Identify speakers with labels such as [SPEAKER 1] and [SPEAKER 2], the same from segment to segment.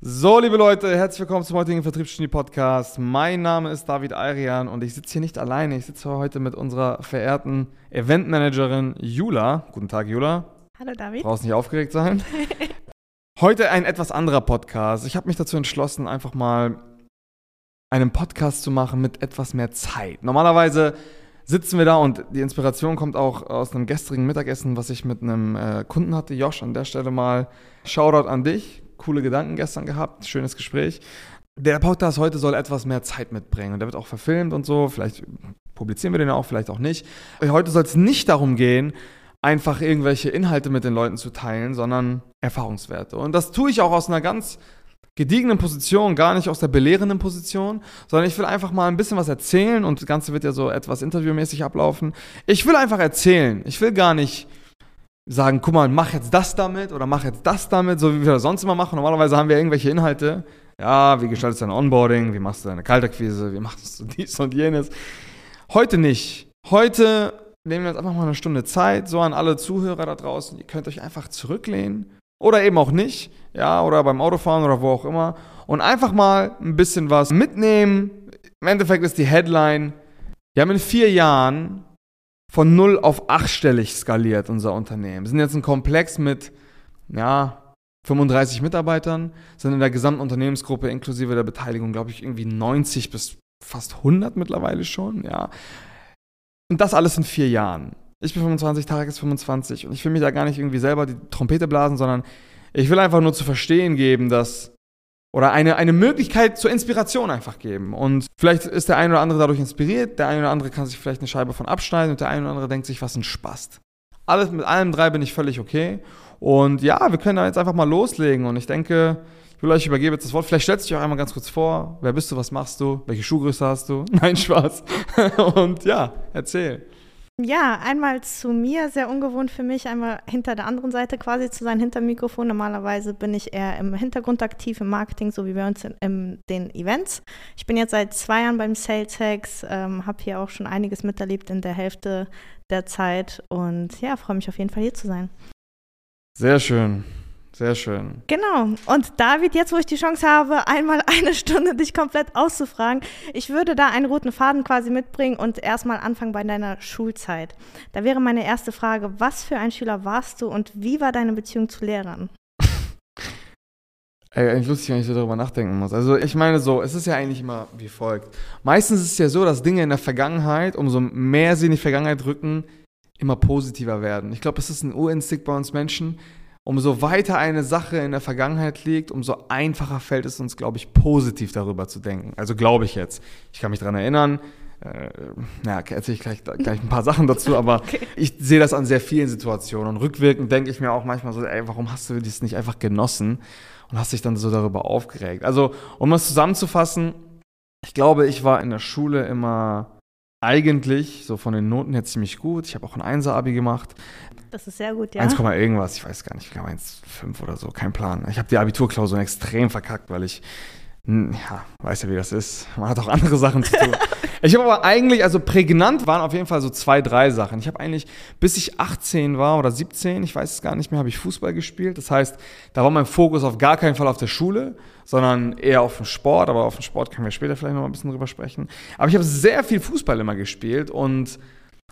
[SPEAKER 1] So, liebe Leute, herzlich willkommen zum heutigen Vertriebsgenie Podcast. Mein Name ist David Ayrian und ich sitze hier nicht alleine. Ich sitze heute mit unserer verehrten Eventmanagerin Jula. Guten Tag, Jula.
[SPEAKER 2] Hallo, David.
[SPEAKER 1] Brauchst nicht aufgeregt sein. Heute ein etwas anderer Podcast. Ich habe mich dazu entschlossen, einfach mal einen Podcast zu machen mit etwas mehr Zeit. Normalerweise sitzen wir da und die Inspiration kommt auch aus einem gestrigen Mittagessen, was ich mit einem äh, Kunden hatte. Josh, an der Stelle mal Shoutout an dich coole Gedanken gestern gehabt, schönes Gespräch. Der Podcast heute soll etwas mehr Zeit mitbringen und der wird auch verfilmt und so. Vielleicht publizieren wir den auch, vielleicht auch nicht. Heute soll es nicht darum gehen, einfach irgendwelche Inhalte mit den Leuten zu teilen, sondern Erfahrungswerte. Und das tue ich auch aus einer ganz gediegenen Position, gar nicht aus der belehrenden Position, sondern ich will einfach mal ein bisschen was erzählen und das Ganze wird ja so etwas interviewmäßig ablaufen. Ich will einfach erzählen. Ich will gar nicht sagen, guck mal, mach jetzt das damit oder mach jetzt das damit, so wie wir das sonst immer machen. Normalerweise haben wir irgendwelche Inhalte. Ja, wie gestaltest du dein Onboarding? Wie machst du deine Kaltakquise? Wie machst du dies und jenes? Heute nicht. Heute nehmen wir uns einfach mal eine Stunde Zeit, so an alle Zuhörer da draußen. Ihr könnt euch einfach zurücklehnen oder eben auch nicht, ja, oder beim Autofahren oder wo auch immer und einfach mal ein bisschen was mitnehmen. Im Endeffekt ist die Headline, wir haben in vier Jahren von 0 auf 8-stellig skaliert, unser Unternehmen. Wir sind jetzt ein Komplex mit, ja, 35 Mitarbeitern, sind in der gesamten Unternehmensgruppe inklusive der Beteiligung, glaube ich, irgendwie 90 bis fast 100 mittlerweile schon, ja. Und das alles in vier Jahren. Ich bin 25, Tarek ist 25 und ich will mich da gar nicht irgendwie selber die Trompete blasen, sondern ich will einfach nur zu verstehen geben, dass oder eine, eine Möglichkeit zur Inspiration einfach geben. Und vielleicht ist der eine oder andere dadurch inspiriert, der eine oder andere kann sich vielleicht eine Scheibe von abschneiden und der eine oder andere denkt sich, was ein Spaß. Alles mit allem drei bin ich völlig okay. Und ja, wir können da jetzt einfach mal loslegen. Und ich denke, ich will euch übergebe jetzt das Wort. Vielleicht stellst du dich auch einmal ganz kurz vor. Wer bist du? Was machst du? Welche Schuhgröße hast du? Nein, Spaß. Und ja, erzähl.
[SPEAKER 2] Ja, einmal zu mir, sehr ungewohnt für mich, einmal hinter der anderen Seite quasi zu sein, hinter Mikrofon. Normalerweise bin ich eher im Hintergrund aktiv, im Marketing, so wie bei uns in, in den Events. Ich bin jetzt seit zwei Jahren beim Sales Hacks, ähm, habe hier auch schon einiges miterlebt in der Hälfte der Zeit und ja, freue mich auf jeden Fall hier zu sein.
[SPEAKER 1] Sehr schön. Sehr schön.
[SPEAKER 2] Genau. Und David, jetzt wo ich die Chance habe, einmal eine Stunde dich komplett auszufragen, ich würde da einen roten Faden quasi mitbringen und erstmal anfangen bei deiner Schulzeit. Da wäre meine erste Frage, was für ein Schüler warst du und wie war deine Beziehung zu Lehrern?
[SPEAKER 1] Ey, eigentlich lustig, wenn ich so darüber nachdenken muss. Also ich meine so, es ist ja eigentlich immer wie folgt. Meistens ist es ja so, dass Dinge in der Vergangenheit, umso mehr sie in die Vergangenheit rücken, immer positiver werden. Ich glaube, es ist ein Urinstinkt bei uns Menschen, umso weiter eine Sache in der Vergangenheit liegt, umso einfacher fällt es uns, glaube ich, positiv darüber zu denken. Also glaube ich jetzt. Ich kann mich daran erinnern, äh, naja, erzähle ich gleich, gleich ein paar Sachen dazu, aber okay. ich sehe das an sehr vielen Situationen. Und rückwirkend denke ich mir auch manchmal so, ey, warum hast du das nicht einfach genossen und hast dich dann so darüber aufgeregt? Also, um es zusammenzufassen, ich glaube, ich war in der Schule immer eigentlich, so von den Noten her ziemlich gut. Ich habe auch ein Einser-Abi gemacht.
[SPEAKER 2] Das ist sehr gut, ja.
[SPEAKER 1] 1, irgendwas, ich weiß gar nicht, ich glaube 1,5 oder so, kein Plan. Ich habe die Abiturklausur extrem verkackt, weil ich, ja, weiß ja, wie das ist. Man hat auch andere Sachen zu tun. ich habe aber eigentlich, also prägnant waren auf jeden Fall so zwei, drei Sachen. Ich habe eigentlich, bis ich 18 war oder 17, ich weiß es gar nicht mehr, habe ich Fußball gespielt. Das heißt, da war mein Fokus auf gar keinen Fall auf der Schule, sondern eher auf dem Sport. Aber auf dem Sport können wir später vielleicht noch ein bisschen drüber sprechen. Aber ich habe sehr viel Fußball immer gespielt und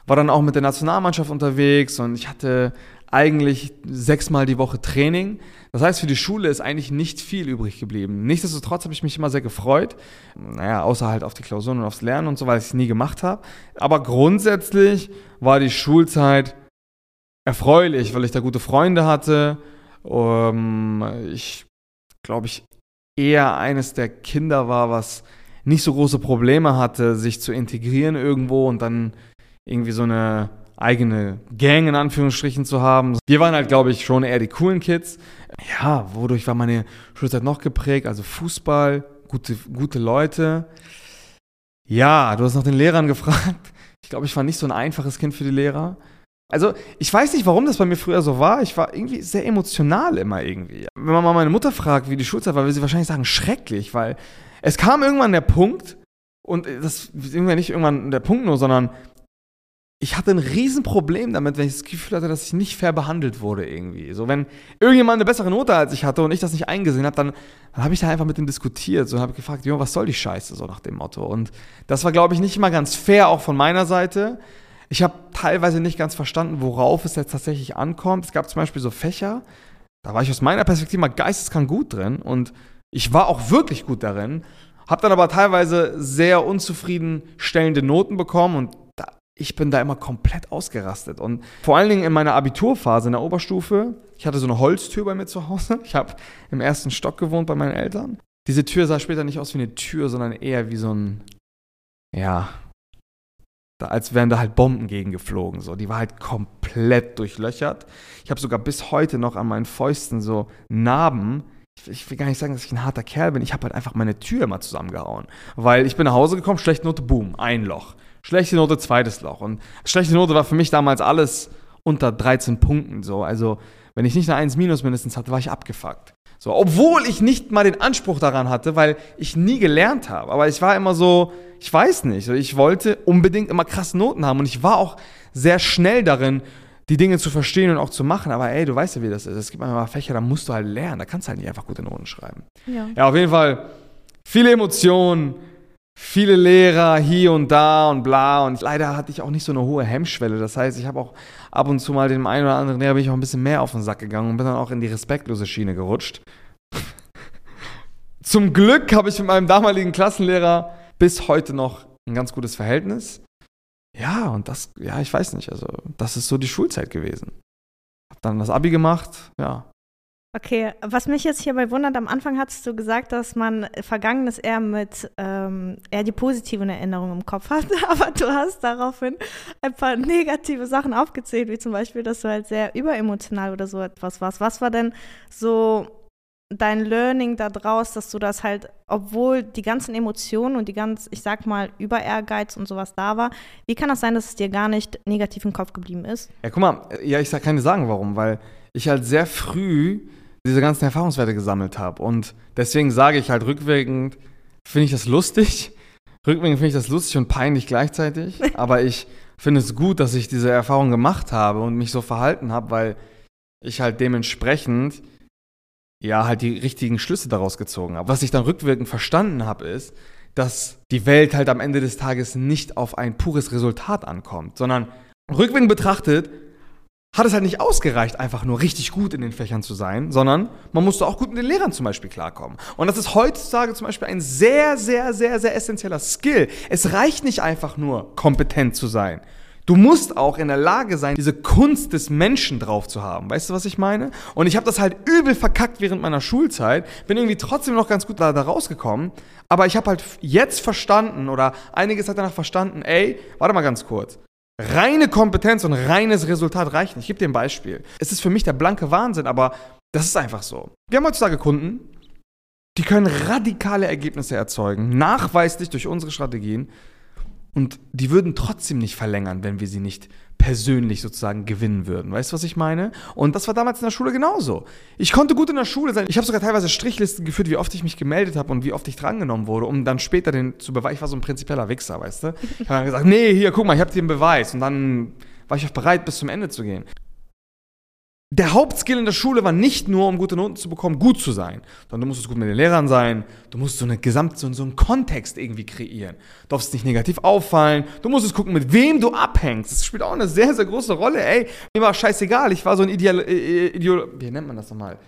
[SPEAKER 1] war dann auch mit der Nationalmannschaft unterwegs und ich hatte eigentlich sechsmal die Woche Training. Das heißt, für die Schule ist eigentlich nicht viel übrig geblieben. Nichtsdestotrotz habe ich mich immer sehr gefreut. Naja, außer halt auf die Klausuren und aufs Lernen und so, weil ich es nie gemacht habe. Aber grundsätzlich war die Schulzeit erfreulich, weil ich da gute Freunde hatte. Ähm, ich glaube, ich eher eines der Kinder war, was nicht so große Probleme hatte, sich zu integrieren irgendwo und dann irgendwie so eine eigene Gang in Anführungsstrichen zu haben. Wir waren halt, glaube ich, schon eher die coolen Kids. Ja, wodurch war meine Schulzeit noch geprägt? Also Fußball, gute, gute Leute. Ja, du hast nach den Lehrern gefragt. Ich glaube, ich war nicht so ein einfaches Kind für die Lehrer. Also, ich weiß nicht, warum das bei mir früher so war. Ich war irgendwie sehr emotional immer irgendwie. Wenn man mal meine Mutter fragt, wie die Schulzeit war, will sie wahrscheinlich sagen, schrecklich, weil es kam irgendwann der Punkt, und das ist irgendwann nicht irgendwann der Punkt nur, sondern ich hatte ein Riesenproblem damit, wenn ich das Gefühl hatte, dass ich nicht fair behandelt wurde irgendwie. So, wenn irgendjemand eine bessere Note als ich hatte und ich das nicht eingesehen habe, dann, dann habe ich da einfach mit ihm diskutiert so, und habe gefragt, jo, was soll die Scheiße, so nach dem Motto. Und das war, glaube ich, nicht immer ganz fair, auch von meiner Seite. Ich habe teilweise nicht ganz verstanden, worauf es jetzt tatsächlich ankommt. Es gab zum Beispiel so Fächer, da war ich aus meiner Perspektive mal geisteskrank gut drin und ich war auch wirklich gut darin, habe dann aber teilweise sehr unzufriedenstellende Noten bekommen und ich bin da immer komplett ausgerastet. Und vor allen Dingen in meiner Abiturphase in der Oberstufe, ich hatte so eine Holztür bei mir zu Hause. Ich habe im ersten Stock gewohnt bei meinen Eltern. Diese Tür sah später nicht aus wie eine Tür, sondern eher wie so ein, ja, da, als wären da halt Bomben gegengeflogen. So. Die war halt komplett durchlöchert. Ich habe sogar bis heute noch an meinen Fäusten so Narben. Ich, will gar nicht sagen, dass ich ein harter Kerl bin. Ich habe halt einfach meine Tür immer zusammengehauen. Weil ich bin nach Hause gekommen, schlechte Note, boom, ein Loch. Schlechte Note, zweites Loch. Und schlechte Note war für mich damals alles unter 13 Punkten. So. Also, wenn ich nicht eine 1 minus mindestens hatte, war ich abgefuckt. So, obwohl ich nicht mal den Anspruch daran hatte, weil ich nie gelernt habe. Aber ich war immer so, ich weiß nicht, ich wollte unbedingt immer krasse Noten haben und ich war auch sehr schnell darin, die Dinge zu verstehen und auch zu machen. Aber ey, du weißt ja, wie das ist. Es gibt manchmal Fächer, da musst du halt lernen. Da kannst du halt nicht einfach gute Noten schreiben. Ja, ja auf jeden Fall viele Emotionen, viele Lehrer hier und da und bla. Und leider hatte ich auch nicht so eine hohe Hemmschwelle. Das heißt, ich habe auch ab und zu mal dem einen oder anderen Lehrer bin ich auch ein bisschen mehr auf den Sack gegangen und bin dann auch in die respektlose Schiene gerutscht. Zum Glück habe ich mit meinem damaligen Klassenlehrer bis heute noch ein ganz gutes Verhältnis. Ja, und das, ja, ich weiß nicht, also das ist so die Schulzeit gewesen. Hab dann das Abi gemacht, ja,
[SPEAKER 2] Okay, was mich jetzt hierbei wundert, am Anfang hast du gesagt, dass man Vergangenes eher mit ähm, eher die positiven Erinnerungen im Kopf hat, aber du hast daraufhin ein paar negative Sachen aufgezählt, wie zum Beispiel, dass du halt sehr überemotional oder so etwas warst. Was war denn so dein Learning daraus, dass du das halt, obwohl die ganzen Emotionen und die ganz, ich sag mal, über Ehrgeiz und sowas da war, wie kann das sein, dass es dir gar nicht negativ im Kopf geblieben ist?
[SPEAKER 1] Ja, guck mal, ja, ich kann dir sagen, warum, weil ich halt sehr früh diese ganzen Erfahrungswerte gesammelt habe. Und deswegen sage ich halt rückwirkend, finde ich das lustig. Rückwirkend finde ich das lustig und peinlich gleichzeitig. Aber ich finde es gut, dass ich diese Erfahrung gemacht habe und mich so verhalten habe, weil ich halt dementsprechend ja halt die richtigen Schlüsse daraus gezogen habe. Was ich dann rückwirkend verstanden habe, ist, dass die Welt halt am Ende des Tages nicht auf ein pures Resultat ankommt, sondern rückwirkend betrachtet hat es halt nicht ausgereicht, einfach nur richtig gut in den Fächern zu sein, sondern man musste auch gut mit den Lehrern zum Beispiel klarkommen. Und das ist heutzutage zum Beispiel ein sehr, sehr, sehr, sehr essentieller Skill. Es reicht nicht einfach nur, kompetent zu sein. Du musst auch in der Lage sein, diese Kunst des Menschen drauf zu haben. Weißt du, was ich meine? Und ich habe das halt übel verkackt während meiner Schulzeit, bin irgendwie trotzdem noch ganz gut da, da rausgekommen. Aber ich habe halt jetzt verstanden oder einiges hat danach verstanden, ey, warte mal ganz kurz. Reine Kompetenz und reines Resultat reicht nicht. Ich gebe dir ein Beispiel. Es ist für mich der blanke Wahnsinn, aber das ist einfach so. Wir haben heutzutage Kunden, die können radikale Ergebnisse erzeugen, nachweislich durch unsere Strategien. Und die würden trotzdem nicht verlängern, wenn wir sie nicht persönlich sozusagen gewinnen würden. Weißt du, was ich meine? Und das war damals in der Schule genauso. Ich konnte gut in der Schule sein. Ich habe sogar teilweise Strichlisten geführt, wie oft ich mich gemeldet habe und wie oft ich drangenommen wurde, um dann später den zu beweisen. Ich war so ein prinzipieller Wichser, weißt du? Ich habe dann gesagt, nee, hier, guck mal, ich habe dir einen Beweis. Und dann war ich auch bereit, bis zum Ende zu gehen der Hauptskill in der Schule war nicht nur, um gute Noten zu bekommen, gut zu sein, sondern du musstest gut mit den Lehrern sein, du musst so eine Gesamt, so, so einen Kontext irgendwie kreieren. Du darfst nicht negativ auffallen, du musstest gucken, mit wem du abhängst. Das spielt auch eine sehr, sehr große Rolle. Ey, mir war scheißegal, ich war so ein Ideal, äh, äh Ideal wie nennt man das nochmal?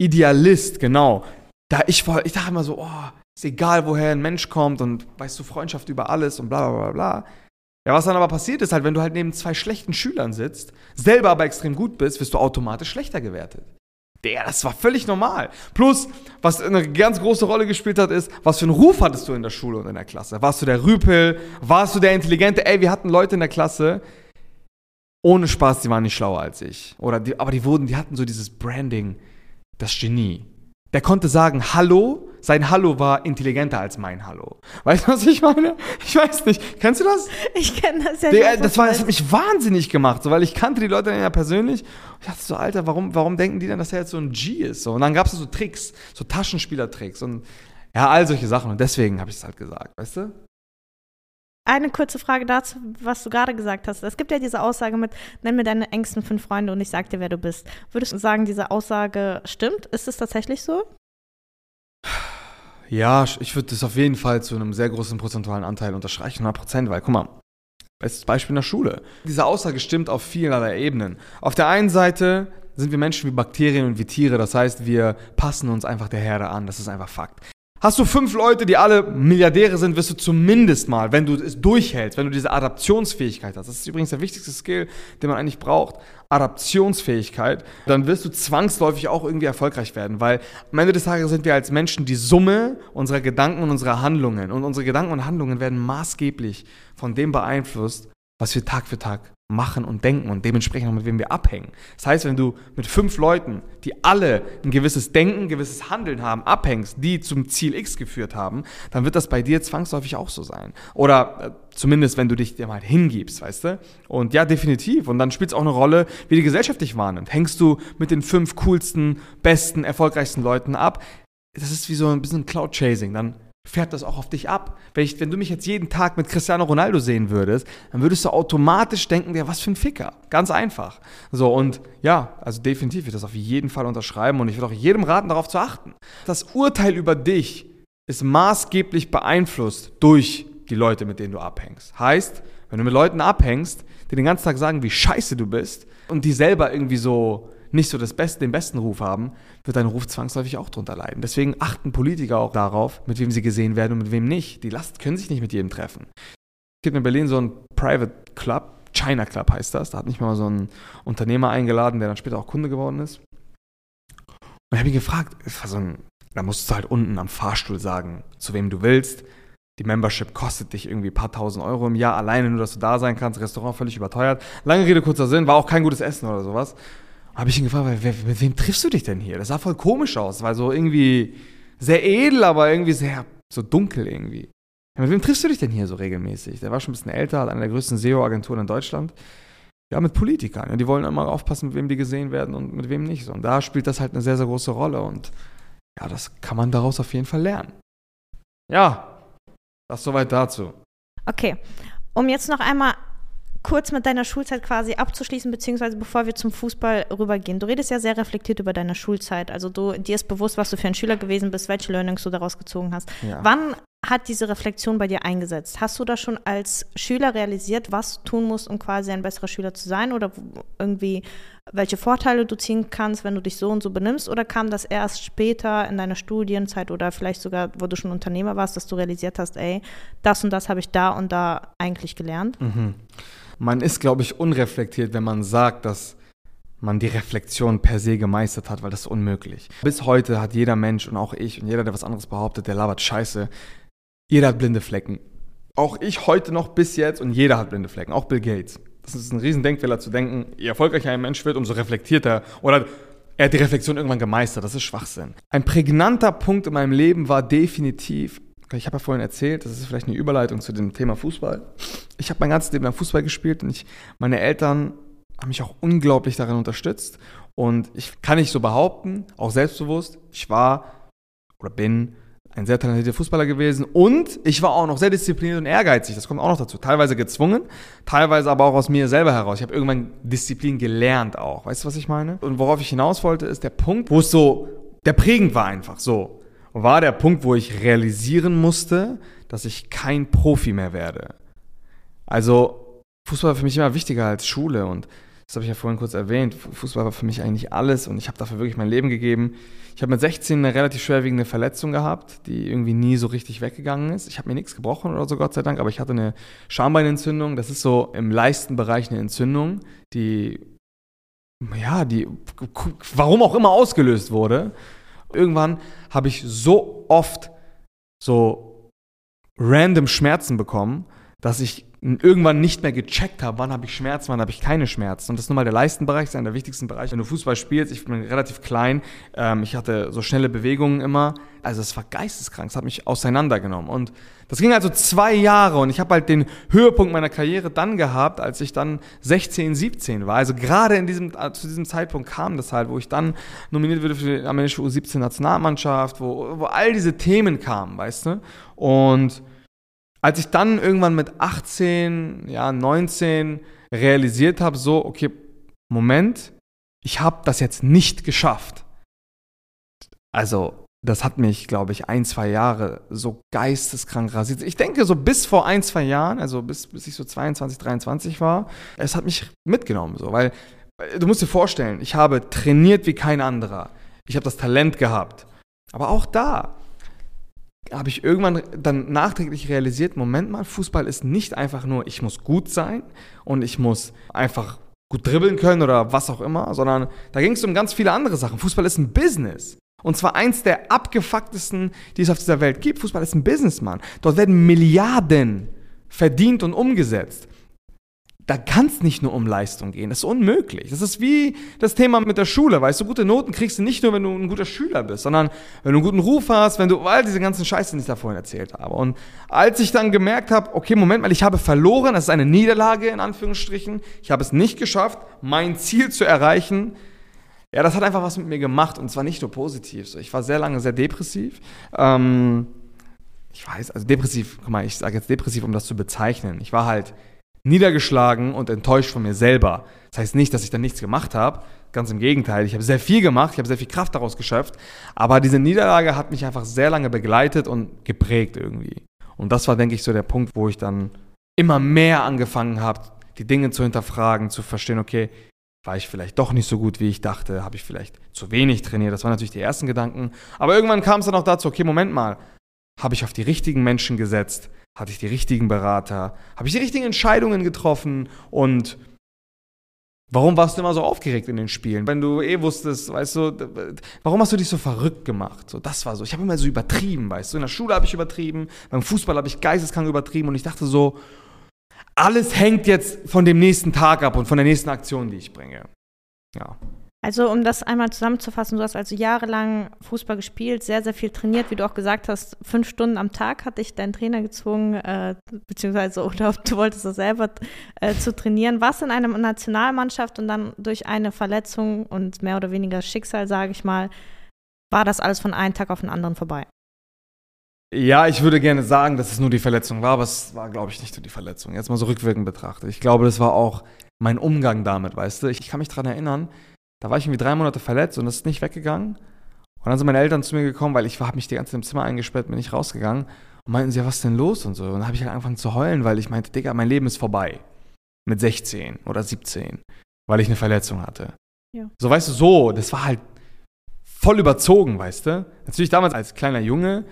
[SPEAKER 1] Idealist, genau. Da ich, ich dachte immer so, oh, ist egal, woher ein Mensch kommt und weißt du, Freundschaft über alles und bla bla bla bla. Ja, was dann aber passiert ist halt, wenn du halt neben zwei schlechten Schülern sitzt, selber aber extrem gut bist, wirst du automatisch schlechter gewertet. Der, das war völlig normal. Plus, was eine ganz große Rolle gespielt hat, ist, was für einen Ruf hattest du in der Schule und in der Klasse? Warst du der Rüpel? Warst du der Intelligente? Ey, wir hatten Leute in der Klasse, ohne Spaß, die waren nicht schlauer als ich. Oder die, aber die wurden, die hatten so dieses Branding, das Genie. Der konnte sagen Hallo, sein Hallo war intelligenter als mein Hallo. Weißt du, was ich meine? Ich weiß nicht. Kennst du das?
[SPEAKER 2] Ich kenne das ja.
[SPEAKER 1] Der, das, war, das hat mich wahnsinnig gemacht, so, weil ich kannte die Leute dann ja persönlich. Ich dachte so, Alter, warum, warum denken die denn, dass er jetzt so ein G ist? So, und dann gab es so Tricks, so Taschenspielertricks und ja, all solche Sachen. Und deswegen habe ich es halt gesagt, weißt du?
[SPEAKER 2] eine kurze Frage dazu, was du gerade gesagt hast. Es gibt ja diese Aussage mit, nenn mir deine engsten fünf Freunde und ich sag dir, wer du bist. Würdest du sagen, diese Aussage stimmt? Ist es tatsächlich so?
[SPEAKER 1] Ja, ich würde das auf jeden Fall zu einem sehr großen prozentualen Anteil unterstreichen, 100 Prozent, weil guck mal, bestes Beispiel in der Schule. Diese Aussage stimmt auf vielerlei Ebenen. Auf der einen Seite sind wir Menschen wie Bakterien und wie Tiere, das heißt, wir passen uns einfach der Herde an, das ist einfach Fakt. Hast du fünf Leute, die alle Milliardäre sind, wirst du zumindest mal, wenn du es durchhältst, wenn du diese Adaptionsfähigkeit hast, das ist übrigens der wichtigste Skill, den man eigentlich braucht, Adaptionsfähigkeit, dann wirst du zwangsläufig auch irgendwie erfolgreich werden, weil am Ende des Tages sind wir als Menschen die Summe unserer Gedanken und unserer Handlungen. Und unsere Gedanken und Handlungen werden maßgeblich von dem beeinflusst, was wir Tag für Tag machen und denken und dementsprechend auch mit wem wir abhängen. Das heißt, wenn du mit fünf Leuten, die alle ein gewisses Denken, ein gewisses Handeln haben, abhängst, die zum Ziel X geführt haben, dann wird das bei dir zwangsläufig auch so sein. Oder äh, zumindest, wenn du dich dem halt hingibst, weißt du? Und ja, definitiv. Und dann spielt es auch eine Rolle, wie die Gesellschaft dich wahrnimmt. Hängst du mit den fünf coolsten, besten, erfolgreichsten Leuten ab? Das ist wie so ein bisschen Cloud-Chasing. Dann fährt das auch auf dich ab. Wenn, ich, wenn du mich jetzt jeden Tag mit Cristiano Ronaldo sehen würdest, dann würdest du automatisch denken, ja, was für ein Ficker. Ganz einfach. So, und ja, also definitiv wird das auf jeden Fall unterschreiben und ich würde auch jedem raten, darauf zu achten. Das Urteil über dich ist maßgeblich beeinflusst durch die Leute, mit denen du abhängst. Heißt, wenn du mit Leuten abhängst, die den ganzen Tag sagen, wie scheiße du bist und die selber irgendwie so nicht so das Beste, den besten Ruf haben, wird dein Ruf zwangsläufig auch drunter leiden. Deswegen achten Politiker auch darauf, mit wem sie gesehen werden und mit wem nicht. Die Last können sich nicht mit jedem treffen. Es gibt in Berlin so einen Private Club, China Club heißt das. Da hat mich mal so ein Unternehmer eingeladen, der dann später auch Kunde geworden ist. Und ich habe ihn gefragt, so ein, da musst du halt unten am Fahrstuhl sagen, zu wem du willst. Die Membership kostet dich irgendwie ein paar tausend Euro im Jahr, alleine nur, dass du da sein kannst. Restaurant völlig überteuert. Lange Rede, kurzer Sinn, war auch kein gutes Essen oder sowas habe ich ihn gefragt, wer, mit wem triffst du dich denn hier? Das sah voll komisch aus, weil so irgendwie sehr edel, aber irgendwie sehr so dunkel irgendwie. Ja, mit wem triffst du dich denn hier so regelmäßig? Der war schon ein bisschen älter, hat eine der größten SEO-Agenturen in Deutschland. Ja, mit Politikern. Ja, die wollen immer aufpassen, mit wem die gesehen werden und mit wem nicht. Und da spielt das halt eine sehr, sehr große Rolle. Und ja, das kann man daraus auf jeden Fall lernen. Ja, das soweit dazu.
[SPEAKER 2] Okay. Um jetzt noch einmal kurz mit deiner Schulzeit quasi abzuschließen, beziehungsweise bevor wir zum Fußball rübergehen. Du redest ja sehr reflektiert über deine Schulzeit. Also du, dir ist bewusst, was du für ein Schüler gewesen bist, welche Learnings du daraus gezogen hast. Ja. Wann hat diese Reflexion bei dir eingesetzt? Hast du da schon als Schüler realisiert, was du tun musst, um quasi ein besserer Schüler zu sein? Oder irgendwie, welche Vorteile du ziehen kannst, wenn du dich so und so benimmst? Oder kam das erst später in deiner Studienzeit oder vielleicht sogar, wo du schon Unternehmer warst, dass du realisiert hast, ey, das und das habe ich da und da eigentlich gelernt?
[SPEAKER 1] Mhm man ist, glaube ich, unreflektiert, wenn man sagt, dass man die Reflexion per se gemeistert hat, weil das ist unmöglich. Bis heute hat jeder Mensch und auch ich und jeder, der was anderes behauptet, der labert Scheiße. Jeder hat blinde Flecken. Auch ich heute noch bis jetzt und jeder hat blinde Flecken, auch Bill Gates. Das ist ein Riesendenkfehler zu denken, je erfolgreicher ein Mensch wird, umso reflektierter oder er hat die Reflexion irgendwann gemeistert. Das ist Schwachsinn. Ein prägnanter Punkt in meinem Leben war definitiv, ich habe ja vorhin erzählt, das ist vielleicht eine Überleitung zu dem Thema Fußball. Ich habe mein ganzes Leben lang Fußball gespielt und ich, meine Eltern haben mich auch unglaublich darin unterstützt. Und ich kann nicht so behaupten, auch selbstbewusst, ich war oder bin ein sehr talentierter Fußballer gewesen und ich war auch noch sehr diszipliniert und ehrgeizig. Das kommt auch noch dazu. Teilweise gezwungen, teilweise aber auch aus mir selber heraus. Ich habe irgendwann Disziplin gelernt auch. Weißt du, was ich meine? Und worauf ich hinaus wollte, ist der Punkt, wo es so, der prägend war einfach so war der Punkt, wo ich realisieren musste, dass ich kein Profi mehr werde. Also Fußball war für mich immer wichtiger als Schule und das habe ich ja vorhin kurz erwähnt. Fußball war für mich eigentlich alles und ich habe dafür wirklich mein Leben gegeben. Ich habe mit 16 eine relativ schwerwiegende Verletzung gehabt, die irgendwie nie so richtig weggegangen ist. Ich habe mir nichts gebrochen oder so, Gott sei Dank, aber ich hatte eine Schambeinentzündung. Das ist so im Leistenbereich eine Entzündung, die, ja, die, warum auch immer ausgelöst wurde. Irgendwann habe ich so oft so random Schmerzen bekommen, dass ich irgendwann nicht mehr gecheckt habe, wann habe ich Schmerzen, wann habe ich keine Schmerzen. Und das ist nun mal der Leistenbereich, ist einer der wichtigsten Bereiche. Wenn du Fußball spielst, ich bin relativ klein, ähm, ich hatte so schnelle Bewegungen immer. Also es war geisteskrank, es hat mich auseinandergenommen. Und das ging also zwei Jahre und ich habe halt den Höhepunkt meiner Karriere dann gehabt, als ich dann 16, 17 war. Also gerade in diesem, äh, zu diesem Zeitpunkt kam das halt, wo ich dann nominiert wurde für die amerikanische U17-Nationalmannschaft, wo, wo all diese Themen kamen, weißt du? Und als ich dann irgendwann mit 18, ja, 19 realisiert habe, so, okay, Moment, ich habe das jetzt nicht geschafft. Also, das hat mich, glaube ich, ein, zwei Jahre so geisteskrank rasiert. Ich denke, so bis vor ein, zwei Jahren, also bis, bis ich so 22, 23 war, es hat mich mitgenommen, so, weil du musst dir vorstellen, ich habe trainiert wie kein anderer. Ich habe das Talent gehabt. Aber auch da habe ich irgendwann dann nachträglich realisiert, Moment mal, Fußball ist nicht einfach nur, ich muss gut sein und ich muss einfach gut dribbeln können oder was auch immer, sondern da ging es um ganz viele andere Sachen. Fußball ist ein Business. Und zwar eins der abgefucktesten, die es auf dieser Welt gibt. Fußball ist ein Businessmann. Dort werden Milliarden verdient und umgesetzt da kann es nicht nur um Leistung gehen. Das ist unmöglich. Das ist wie das Thema mit der Schule. Weißt du, gute Noten kriegst du nicht nur, wenn du ein guter Schüler bist, sondern wenn du einen guten Ruf hast, wenn du all diese ganzen Scheiße, die ich da vorhin erzählt habe. Und als ich dann gemerkt habe, okay, Moment mal, ich habe verloren, das ist eine Niederlage in Anführungsstrichen, ich habe es nicht geschafft, mein Ziel zu erreichen, ja, das hat einfach was mit mir gemacht und zwar nicht nur positiv. Ich war sehr lange sehr depressiv. Ähm, ich weiß, also depressiv, guck mal, ich sage jetzt depressiv, um das zu bezeichnen. Ich war halt niedergeschlagen und enttäuscht von mir selber. Das heißt nicht, dass ich dann nichts gemacht habe. Ganz im Gegenteil. Ich habe sehr viel gemacht, ich habe sehr viel Kraft daraus geschöpft. Aber diese Niederlage hat mich einfach sehr lange begleitet und geprägt irgendwie. Und das war, denke ich, so der Punkt, wo ich dann immer mehr angefangen habe, die Dinge zu hinterfragen, zu verstehen, okay, war ich vielleicht doch nicht so gut, wie ich dachte, habe ich vielleicht zu wenig trainiert. Das waren natürlich die ersten Gedanken. Aber irgendwann kam es dann auch dazu, okay, Moment mal, habe ich auf die richtigen Menschen gesetzt? Hatte ich die richtigen Berater? Habe ich die richtigen Entscheidungen getroffen? Und warum warst du immer so aufgeregt in den Spielen? Wenn du eh wusstest, weißt du, warum hast du dich so verrückt gemacht? So, das war so. Ich habe immer so übertrieben, weißt du. In der Schule habe ich übertrieben, beim Fußball habe ich geisteskrank übertrieben und ich dachte so, alles hängt jetzt von dem nächsten Tag ab und von der nächsten Aktion, die ich bringe. Ja.
[SPEAKER 2] Also um das einmal zusammenzufassen, du hast also jahrelang Fußball gespielt, sehr, sehr viel trainiert, wie du auch gesagt hast, fünf Stunden am Tag hat dich dein Trainer gezwungen, äh, beziehungsweise oder du wolltest das selber äh, zu trainieren. Warst in einer Nationalmannschaft und dann durch eine Verletzung und mehr oder weniger Schicksal, sage ich mal, war das alles von einem Tag auf den anderen vorbei?
[SPEAKER 1] Ja, ich würde gerne sagen, dass es nur die Verletzung war, aber es war, glaube ich, nicht nur die Verletzung. Jetzt mal so rückwirkend betrachtet. Ich glaube, das war auch mein Umgang damit, weißt du. Ich, ich kann mich daran erinnern, da war ich irgendwie drei Monate verletzt und das ist nicht weggegangen. Und dann sind meine Eltern zu mir gekommen, weil ich habe mich die ganze Zeit im Zimmer eingesperrt, bin nicht rausgegangen. Und meinten sie, ja, was ist denn los und so. Und dann habe ich halt angefangen zu heulen, weil ich meinte, Digga, mein Leben ist vorbei. Mit 16 oder 17, weil ich eine Verletzung hatte. Ja. So, weißt du, so, das war halt voll überzogen, weißt du. Natürlich damals als kleiner Junge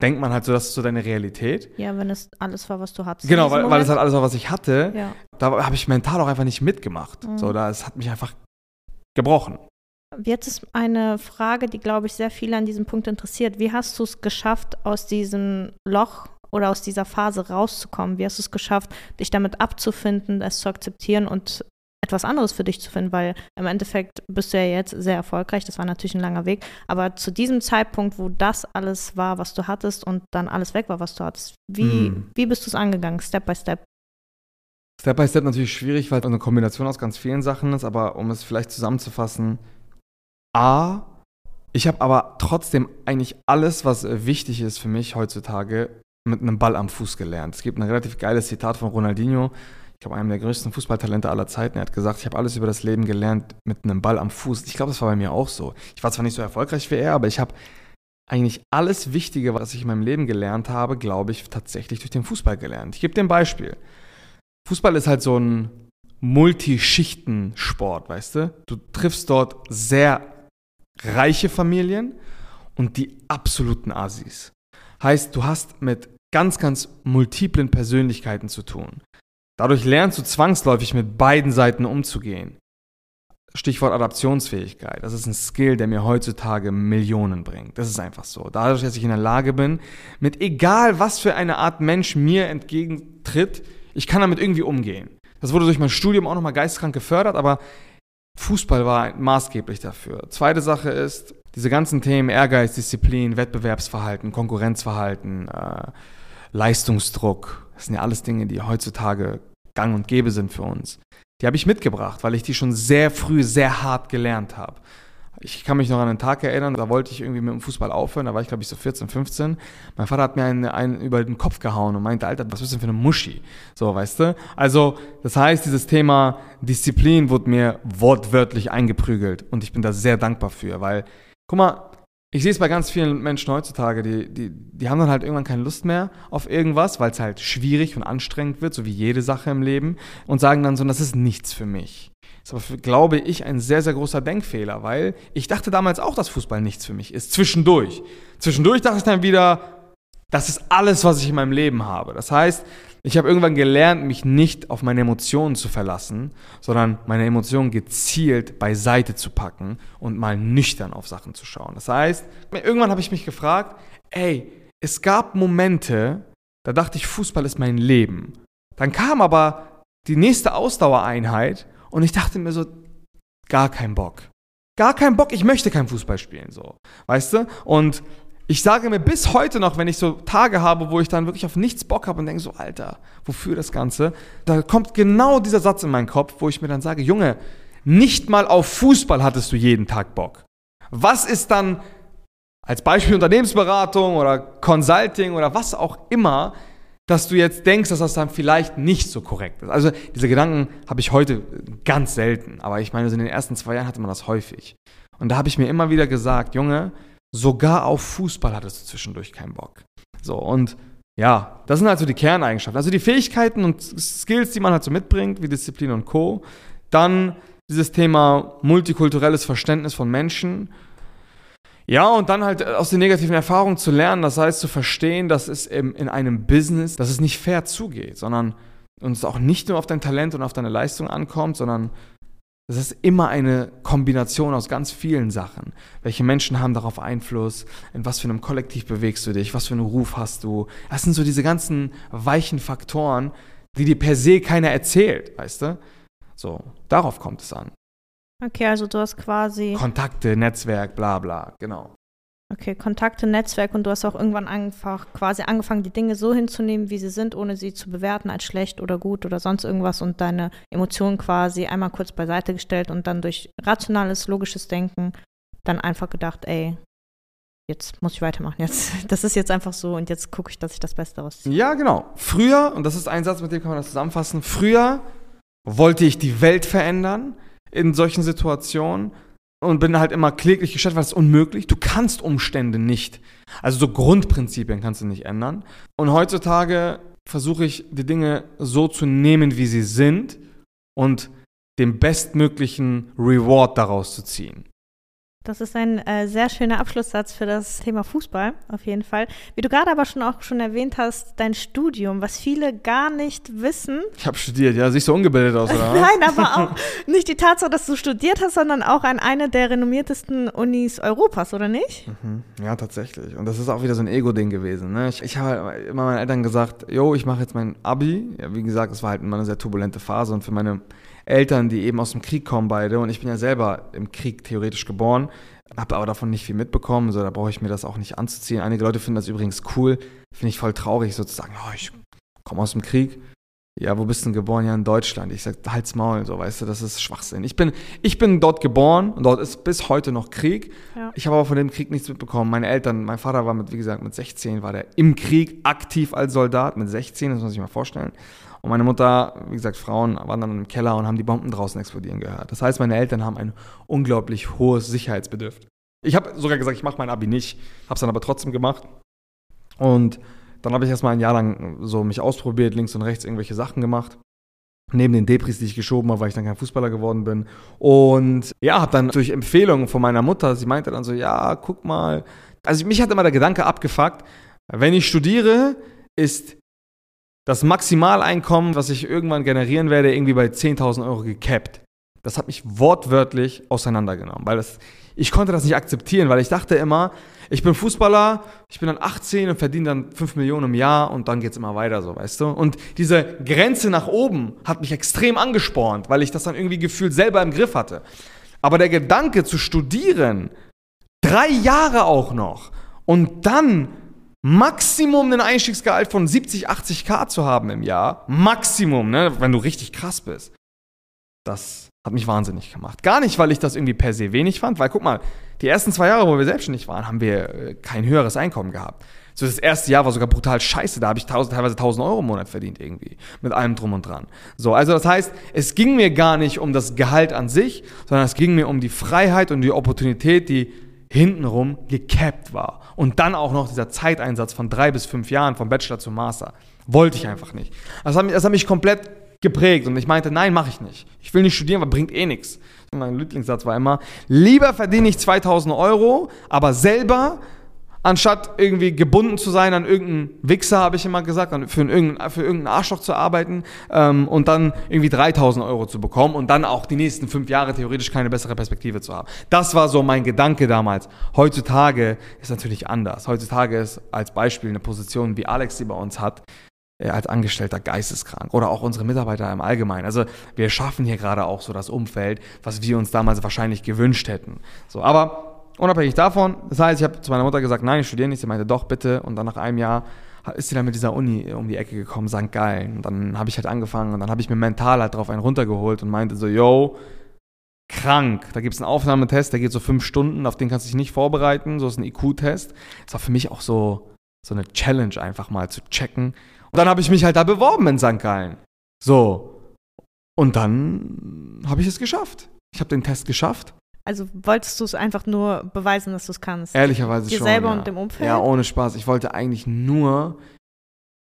[SPEAKER 1] denkt man halt so, das ist so deine Realität.
[SPEAKER 2] Ja, wenn es alles war, was du hattest.
[SPEAKER 1] Genau, weil, weil es halt alles war, was ich hatte. Ja. Da habe ich mental auch einfach nicht mitgemacht. Mhm. So, das hat mich einfach gebrochen.
[SPEAKER 2] Jetzt ist eine Frage, die, glaube ich, sehr viele an diesem Punkt interessiert. Wie hast du es geschafft, aus diesem Loch oder aus dieser Phase rauszukommen? Wie hast du es geschafft, dich damit abzufinden, es zu akzeptieren und etwas anderes für dich zu finden? Weil im Endeffekt bist du ja jetzt sehr erfolgreich. Das war natürlich ein langer Weg. Aber zu diesem Zeitpunkt, wo das alles war, was du hattest und dann alles weg war, was du hattest, wie, hm. wie bist du es angegangen, Step by Step?
[SPEAKER 1] Step by Step natürlich schwierig, weil es eine Kombination aus ganz vielen Sachen ist, aber um es vielleicht zusammenzufassen, A, ich habe aber trotzdem eigentlich alles, was wichtig ist für mich heutzutage, mit einem Ball am Fuß gelernt. Es gibt ein relativ geiles Zitat von Ronaldinho, ich glaube, einem der größten Fußballtalente aller Zeiten. Er hat gesagt, ich habe alles über das Leben gelernt mit einem Ball am Fuß. Ich glaube, das war bei mir auch so. Ich war zwar nicht so erfolgreich wie er, aber ich habe eigentlich alles Wichtige, was ich in meinem Leben gelernt habe, glaube ich, tatsächlich durch den Fußball gelernt. Ich gebe dir ein Beispiel. Fußball ist halt so ein Multischichten-Sport, weißt du? Du triffst dort sehr reiche Familien und die absoluten Asis. Heißt, du hast mit ganz, ganz multiplen Persönlichkeiten zu tun. Dadurch lernst du zwangsläufig mit beiden Seiten umzugehen. Stichwort Adaptionsfähigkeit. Das ist ein Skill, der mir heutzutage Millionen bringt. Das ist einfach so. Dadurch, dass ich in der Lage bin, mit egal was für eine Art Mensch mir entgegentritt, ich kann damit irgendwie umgehen. Das wurde durch mein Studium auch nochmal geistkrank gefördert, aber Fußball war maßgeblich dafür. Zweite Sache ist, diese ganzen Themen Ehrgeiz, Disziplin, Wettbewerbsverhalten, Konkurrenzverhalten, äh, Leistungsdruck, das sind ja alles Dinge, die heutzutage gang und gäbe sind für uns. Die habe ich mitgebracht, weil ich die schon sehr früh sehr hart gelernt habe. Ich kann mich noch an einen Tag erinnern, da wollte ich irgendwie mit dem Fußball aufhören, da war ich glaube ich so 14, 15. Mein Vater hat mir einen, einen über den Kopf gehauen und meinte, Alter, was bist du denn für eine Muschi? So, weißt du? Also, das heißt, dieses Thema Disziplin wurde mir wortwörtlich eingeprügelt und ich bin da sehr dankbar für, weil, guck mal, ich sehe es bei ganz vielen Menschen heutzutage, die, die, die haben dann halt irgendwann keine Lust mehr auf irgendwas, weil es halt schwierig und anstrengend wird, so wie jede Sache im Leben, und sagen dann so, das ist nichts für mich. Das ist aber, glaube ich, ein sehr, sehr großer Denkfehler, weil ich dachte damals auch, dass Fußball nichts für mich ist. Zwischendurch. Zwischendurch dachte ich dann wieder, das ist alles, was ich in meinem Leben habe. Das heißt, ich habe irgendwann gelernt, mich nicht auf meine Emotionen zu verlassen, sondern meine Emotionen gezielt beiseite zu packen und mal nüchtern auf Sachen zu schauen. Das heißt, irgendwann habe ich mich gefragt, ey, es gab Momente, da dachte ich, Fußball ist mein Leben. Dann kam aber die nächste Ausdauereinheit und ich dachte mir so, gar kein Bock. Gar kein Bock, ich möchte kein Fußball spielen, so. Weißt du? Und ich sage mir bis heute noch, wenn ich so Tage habe, wo ich dann wirklich auf nichts Bock habe und denke so, Alter, wofür das Ganze? Da kommt genau dieser Satz in meinen Kopf, wo ich mir dann sage, Junge, nicht mal auf Fußball hattest du jeden Tag Bock. Was ist dann als Beispiel Unternehmensberatung oder Consulting oder was auch immer, dass du jetzt denkst, dass das dann vielleicht nicht so korrekt ist. Also diese Gedanken habe ich heute ganz selten, aber ich meine, in den ersten zwei Jahren hatte man das häufig. Und da habe ich mir immer wieder gesagt, Junge, Sogar auf Fußball hattest du zwischendurch keinen Bock. So, und ja, das sind also die Kerneigenschaften. Also die Fähigkeiten und Skills, die man halt so mitbringt, wie Disziplin und Co. Dann dieses Thema multikulturelles Verständnis von Menschen. Ja, und dann halt aus den negativen Erfahrungen zu lernen, das heißt zu verstehen, dass es in einem Business, dass es nicht fair zugeht, sondern uns auch nicht nur auf dein Talent und auf deine Leistung ankommt, sondern das ist immer eine Kombination aus ganz vielen Sachen. Welche Menschen haben darauf Einfluss? In was für einem Kollektiv bewegst du dich? Was für einen Ruf hast du? Das sind so diese ganzen weichen Faktoren, die dir per se keiner erzählt, weißt du? So, darauf kommt es an.
[SPEAKER 2] Okay, also du hast quasi.
[SPEAKER 1] Kontakte, Netzwerk, bla bla, genau.
[SPEAKER 2] Okay, Kontakte, Netzwerk und du hast auch irgendwann einfach quasi angefangen, die Dinge so hinzunehmen, wie sie sind, ohne sie zu bewerten als schlecht oder gut oder sonst irgendwas und deine Emotionen quasi einmal kurz beiseite gestellt und dann durch rationales, logisches Denken dann einfach gedacht, ey, jetzt muss ich weitermachen. Jetzt, das ist jetzt einfach so und jetzt gucke ich, dass ich das Beste rausziehe.
[SPEAKER 1] Ja, genau. Früher, und das ist ein Satz, mit dem kann man das zusammenfassen, früher wollte ich die Welt verändern in solchen Situationen und bin halt immer kläglich gestellt, weil es ist unmöglich. Du kannst Umstände nicht. Also so Grundprinzipien kannst du nicht ändern. Und heutzutage versuche ich die Dinge so zu nehmen, wie sie sind und den bestmöglichen Reward daraus zu ziehen.
[SPEAKER 2] Das ist ein äh, sehr schöner Abschlusssatz für das Thema Fußball, auf jeden Fall. Wie du gerade aber schon auch schon erwähnt hast, dein Studium, was viele gar nicht wissen.
[SPEAKER 1] Ich habe studiert, ja, siehst du ungebildet aus, oder?
[SPEAKER 2] Nein, aber auch nicht die Tatsache, dass du studiert hast, sondern auch an einer der renommiertesten Unis Europas, oder nicht?
[SPEAKER 1] Mhm. Ja, tatsächlich. Und das ist auch wieder so ein Ego-Ding gewesen. Ne? Ich, ich habe immer meinen Eltern gesagt, yo, ich mache jetzt mein Abi. Ja, wie gesagt, es war halt immer eine sehr turbulente Phase und für meine Eltern, die eben aus dem Krieg kommen beide und ich bin ja selber im Krieg theoretisch geboren, habe aber davon nicht viel mitbekommen, so da brauche ich mir das auch nicht anzuziehen. Einige Leute finden das übrigens cool, finde ich voll traurig sozusagen, oh, ich komme aus dem Krieg. Ja, wo bist du denn geboren? Ja, in Deutschland. Ich sag, halt's Maul, so, weißt du, das ist Schwachsinn. Ich bin, ich bin dort geboren und dort ist bis heute noch Krieg. Ja. Ich habe aber von dem Krieg nichts mitbekommen. Meine Eltern, mein Vater war mit, wie gesagt, mit 16 war der im Krieg aktiv als Soldat, mit 16, das muss man sich mal vorstellen. Und meine Mutter, wie gesagt, Frauen waren dann im Keller und haben die Bomben draußen explodieren gehört. Das heißt, meine Eltern haben ein unglaublich hohes Sicherheitsbedürfnis. Ich habe sogar gesagt, ich mache mein Abi nicht, habe es dann aber trotzdem gemacht. Und dann habe ich erstmal ein Jahr lang so mich ausprobiert, links und rechts irgendwelche Sachen gemacht. Neben den Depris, die ich geschoben habe, weil ich dann kein Fußballer geworden bin. Und ja, habe dann durch Empfehlungen von meiner Mutter, sie meinte dann so, ja, guck mal. Also mich hat immer der Gedanke abgefuckt, wenn ich studiere, ist das Maximaleinkommen, was ich irgendwann generieren werde, irgendwie bei 10.000 Euro gecapped. Das hat mich wortwörtlich auseinandergenommen, weil das, ich konnte das nicht akzeptieren, weil ich dachte immer, ich bin Fußballer, ich bin dann 18 und verdiene dann 5 Millionen im Jahr und dann geht es immer weiter so, weißt du? Und diese Grenze nach oben hat mich extrem angespornt, weil ich das dann irgendwie gefühlt selber im Griff hatte. Aber der Gedanke zu studieren, drei Jahre auch noch und dann Maximum einen Einstiegsgehalt von 70, 80k zu haben im Jahr, Maximum, ne, wenn du richtig krass bist. Das Hat mich wahnsinnig gemacht. Gar nicht, weil ich das irgendwie per se wenig fand, weil guck mal, die ersten zwei Jahre, wo wir selbstständig waren, haben wir äh, kein höheres Einkommen gehabt. So das erste Jahr war sogar brutal scheiße, da habe ich tausend, teilweise 1000 Euro im Monat verdient irgendwie, mit allem drum und dran. So, also das heißt, es ging mir gar nicht um das Gehalt an sich, sondern es ging mir um die Freiheit und die Opportunität, die hintenrum gecapped war. Und dann auch noch dieser Zeiteinsatz von drei bis fünf Jahren, vom Bachelor zum Master. Wollte ich einfach nicht. Das hat mich, das hat mich komplett geprägt und ich meinte, nein, mache ich nicht. Ich will nicht studieren, weil bringt eh nichts. Mein Lieblingssatz war immer, lieber verdiene ich 2000 Euro, aber selber anstatt irgendwie gebunden zu sein an irgendeinen Wichser, habe ich immer gesagt, für irgendeinen, für irgendeinen Arschloch zu arbeiten ähm, und dann irgendwie 3000 Euro zu bekommen und dann auch die nächsten fünf Jahre theoretisch keine bessere Perspektive zu haben. Das war so mein Gedanke damals. Heutzutage ist natürlich anders. Heutzutage ist als Beispiel eine Position, wie Alex sie bei uns hat, äh, als Angestellter geisteskrank oder auch unsere Mitarbeiter im Allgemeinen. Also wir schaffen hier gerade auch so das Umfeld, was wir uns damals wahrscheinlich gewünscht hätten. So, aber unabhängig davon, das heißt, ich habe zu meiner Mutter gesagt, nein, ich studiere nicht. Sie meinte, doch, bitte. Und dann nach einem Jahr ist sie dann mit dieser Uni um die Ecke gekommen, St. Gallen. Und dann habe ich halt angefangen und dann habe ich mir mental halt drauf einen runtergeholt und meinte so, yo, krank. Da gibt es einen Aufnahmetest, der geht so fünf Stunden, auf den kannst du dich nicht vorbereiten. So ist ein IQ-Test. Das war für mich auch so, so eine Challenge, einfach mal zu checken. Und dann habe ich mich halt da beworben in St. Gallen. So. Und dann habe ich es geschafft. Ich habe den Test geschafft
[SPEAKER 2] also wolltest du es einfach nur beweisen, dass du es kannst?
[SPEAKER 1] Ehrlicherweise
[SPEAKER 2] Dir
[SPEAKER 1] schon.
[SPEAKER 2] selber
[SPEAKER 1] ja.
[SPEAKER 2] und dem Umfeld?
[SPEAKER 1] Ja, ohne Spaß. Ich wollte eigentlich nur,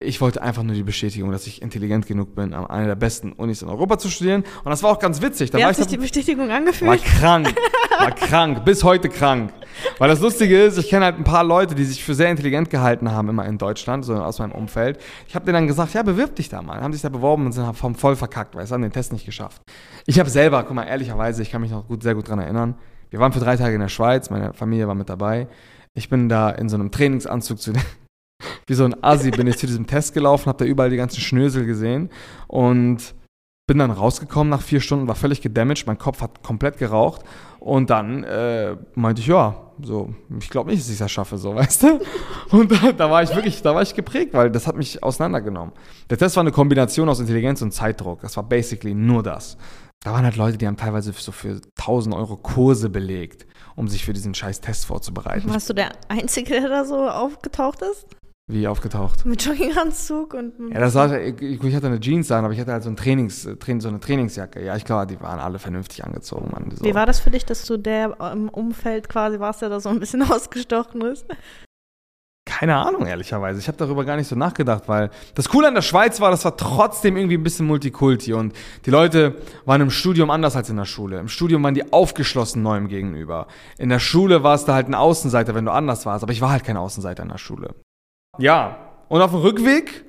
[SPEAKER 1] ich wollte einfach nur die Bestätigung, dass ich intelligent genug bin, an einer der besten Unis in Europa zu studieren. Und das war auch ganz witzig. Da
[SPEAKER 2] Wie
[SPEAKER 1] war
[SPEAKER 2] hat
[SPEAKER 1] ich
[SPEAKER 2] sich die Bestätigung
[SPEAKER 1] war
[SPEAKER 2] angefühlt?
[SPEAKER 1] krank. War krank. Bis heute krank. Weil das Lustige ist, ich kenne halt ein paar Leute, die sich für sehr intelligent gehalten haben, immer in Deutschland, so aus meinem Umfeld. Ich habe denen dann gesagt, ja, bewirb dich da mal. Haben sich da beworben und sind vom voll verkackt, weil sie haben den Test nicht geschafft. Ich habe selber, guck mal, ehrlicherweise, ich kann mich noch gut, sehr gut dran erinnern. Wir waren für drei Tage in der Schweiz, meine Familie war mit dabei. Ich bin da in so einem Trainingsanzug zu wie so ein Assi bin ich zu diesem Test gelaufen, habe da überall die ganzen Schnösel gesehen und bin dann rausgekommen nach vier Stunden, war völlig gedamaged, mein Kopf hat komplett geraucht und dann äh, meinte ich, ja, so, ich glaube nicht, dass ich das schaffe, so, weißt du? Und da, da, war ich wirklich, da war ich geprägt, weil das hat mich auseinandergenommen. Der Test war eine Kombination aus Intelligenz und Zeitdruck. Das war basically nur das. Da waren halt Leute, die haben teilweise so für 1000 Euro Kurse belegt, um sich für diesen scheiß Test vorzubereiten.
[SPEAKER 2] Warst du der Einzige, der da so aufgetaucht ist?
[SPEAKER 1] Wie aufgetaucht?
[SPEAKER 2] Mit Jogginganzug und.
[SPEAKER 1] Ja, das war, ich, ich hatte eine Jeans an, aber ich hatte halt so, ein Trainings, so eine Trainingsjacke. Ja, ich glaube, die waren alle vernünftig angezogen. Mann, so.
[SPEAKER 2] Wie war das für dich, dass du der im Umfeld quasi warst, der da so ein bisschen ausgestochen ist?
[SPEAKER 1] Keine Ahnung, ehrlicherweise. Ich habe darüber gar nicht so nachgedacht, weil das Coole an der Schweiz war, das war trotzdem irgendwie ein bisschen Multikulti und die Leute waren im Studium anders als in der Schule. Im Studium waren die aufgeschlossen neuem gegenüber. In der Schule warst du halt ein Außenseiter, wenn du anders warst, aber ich war halt kein Außenseiter in der Schule. Ja, und auf dem Rückweg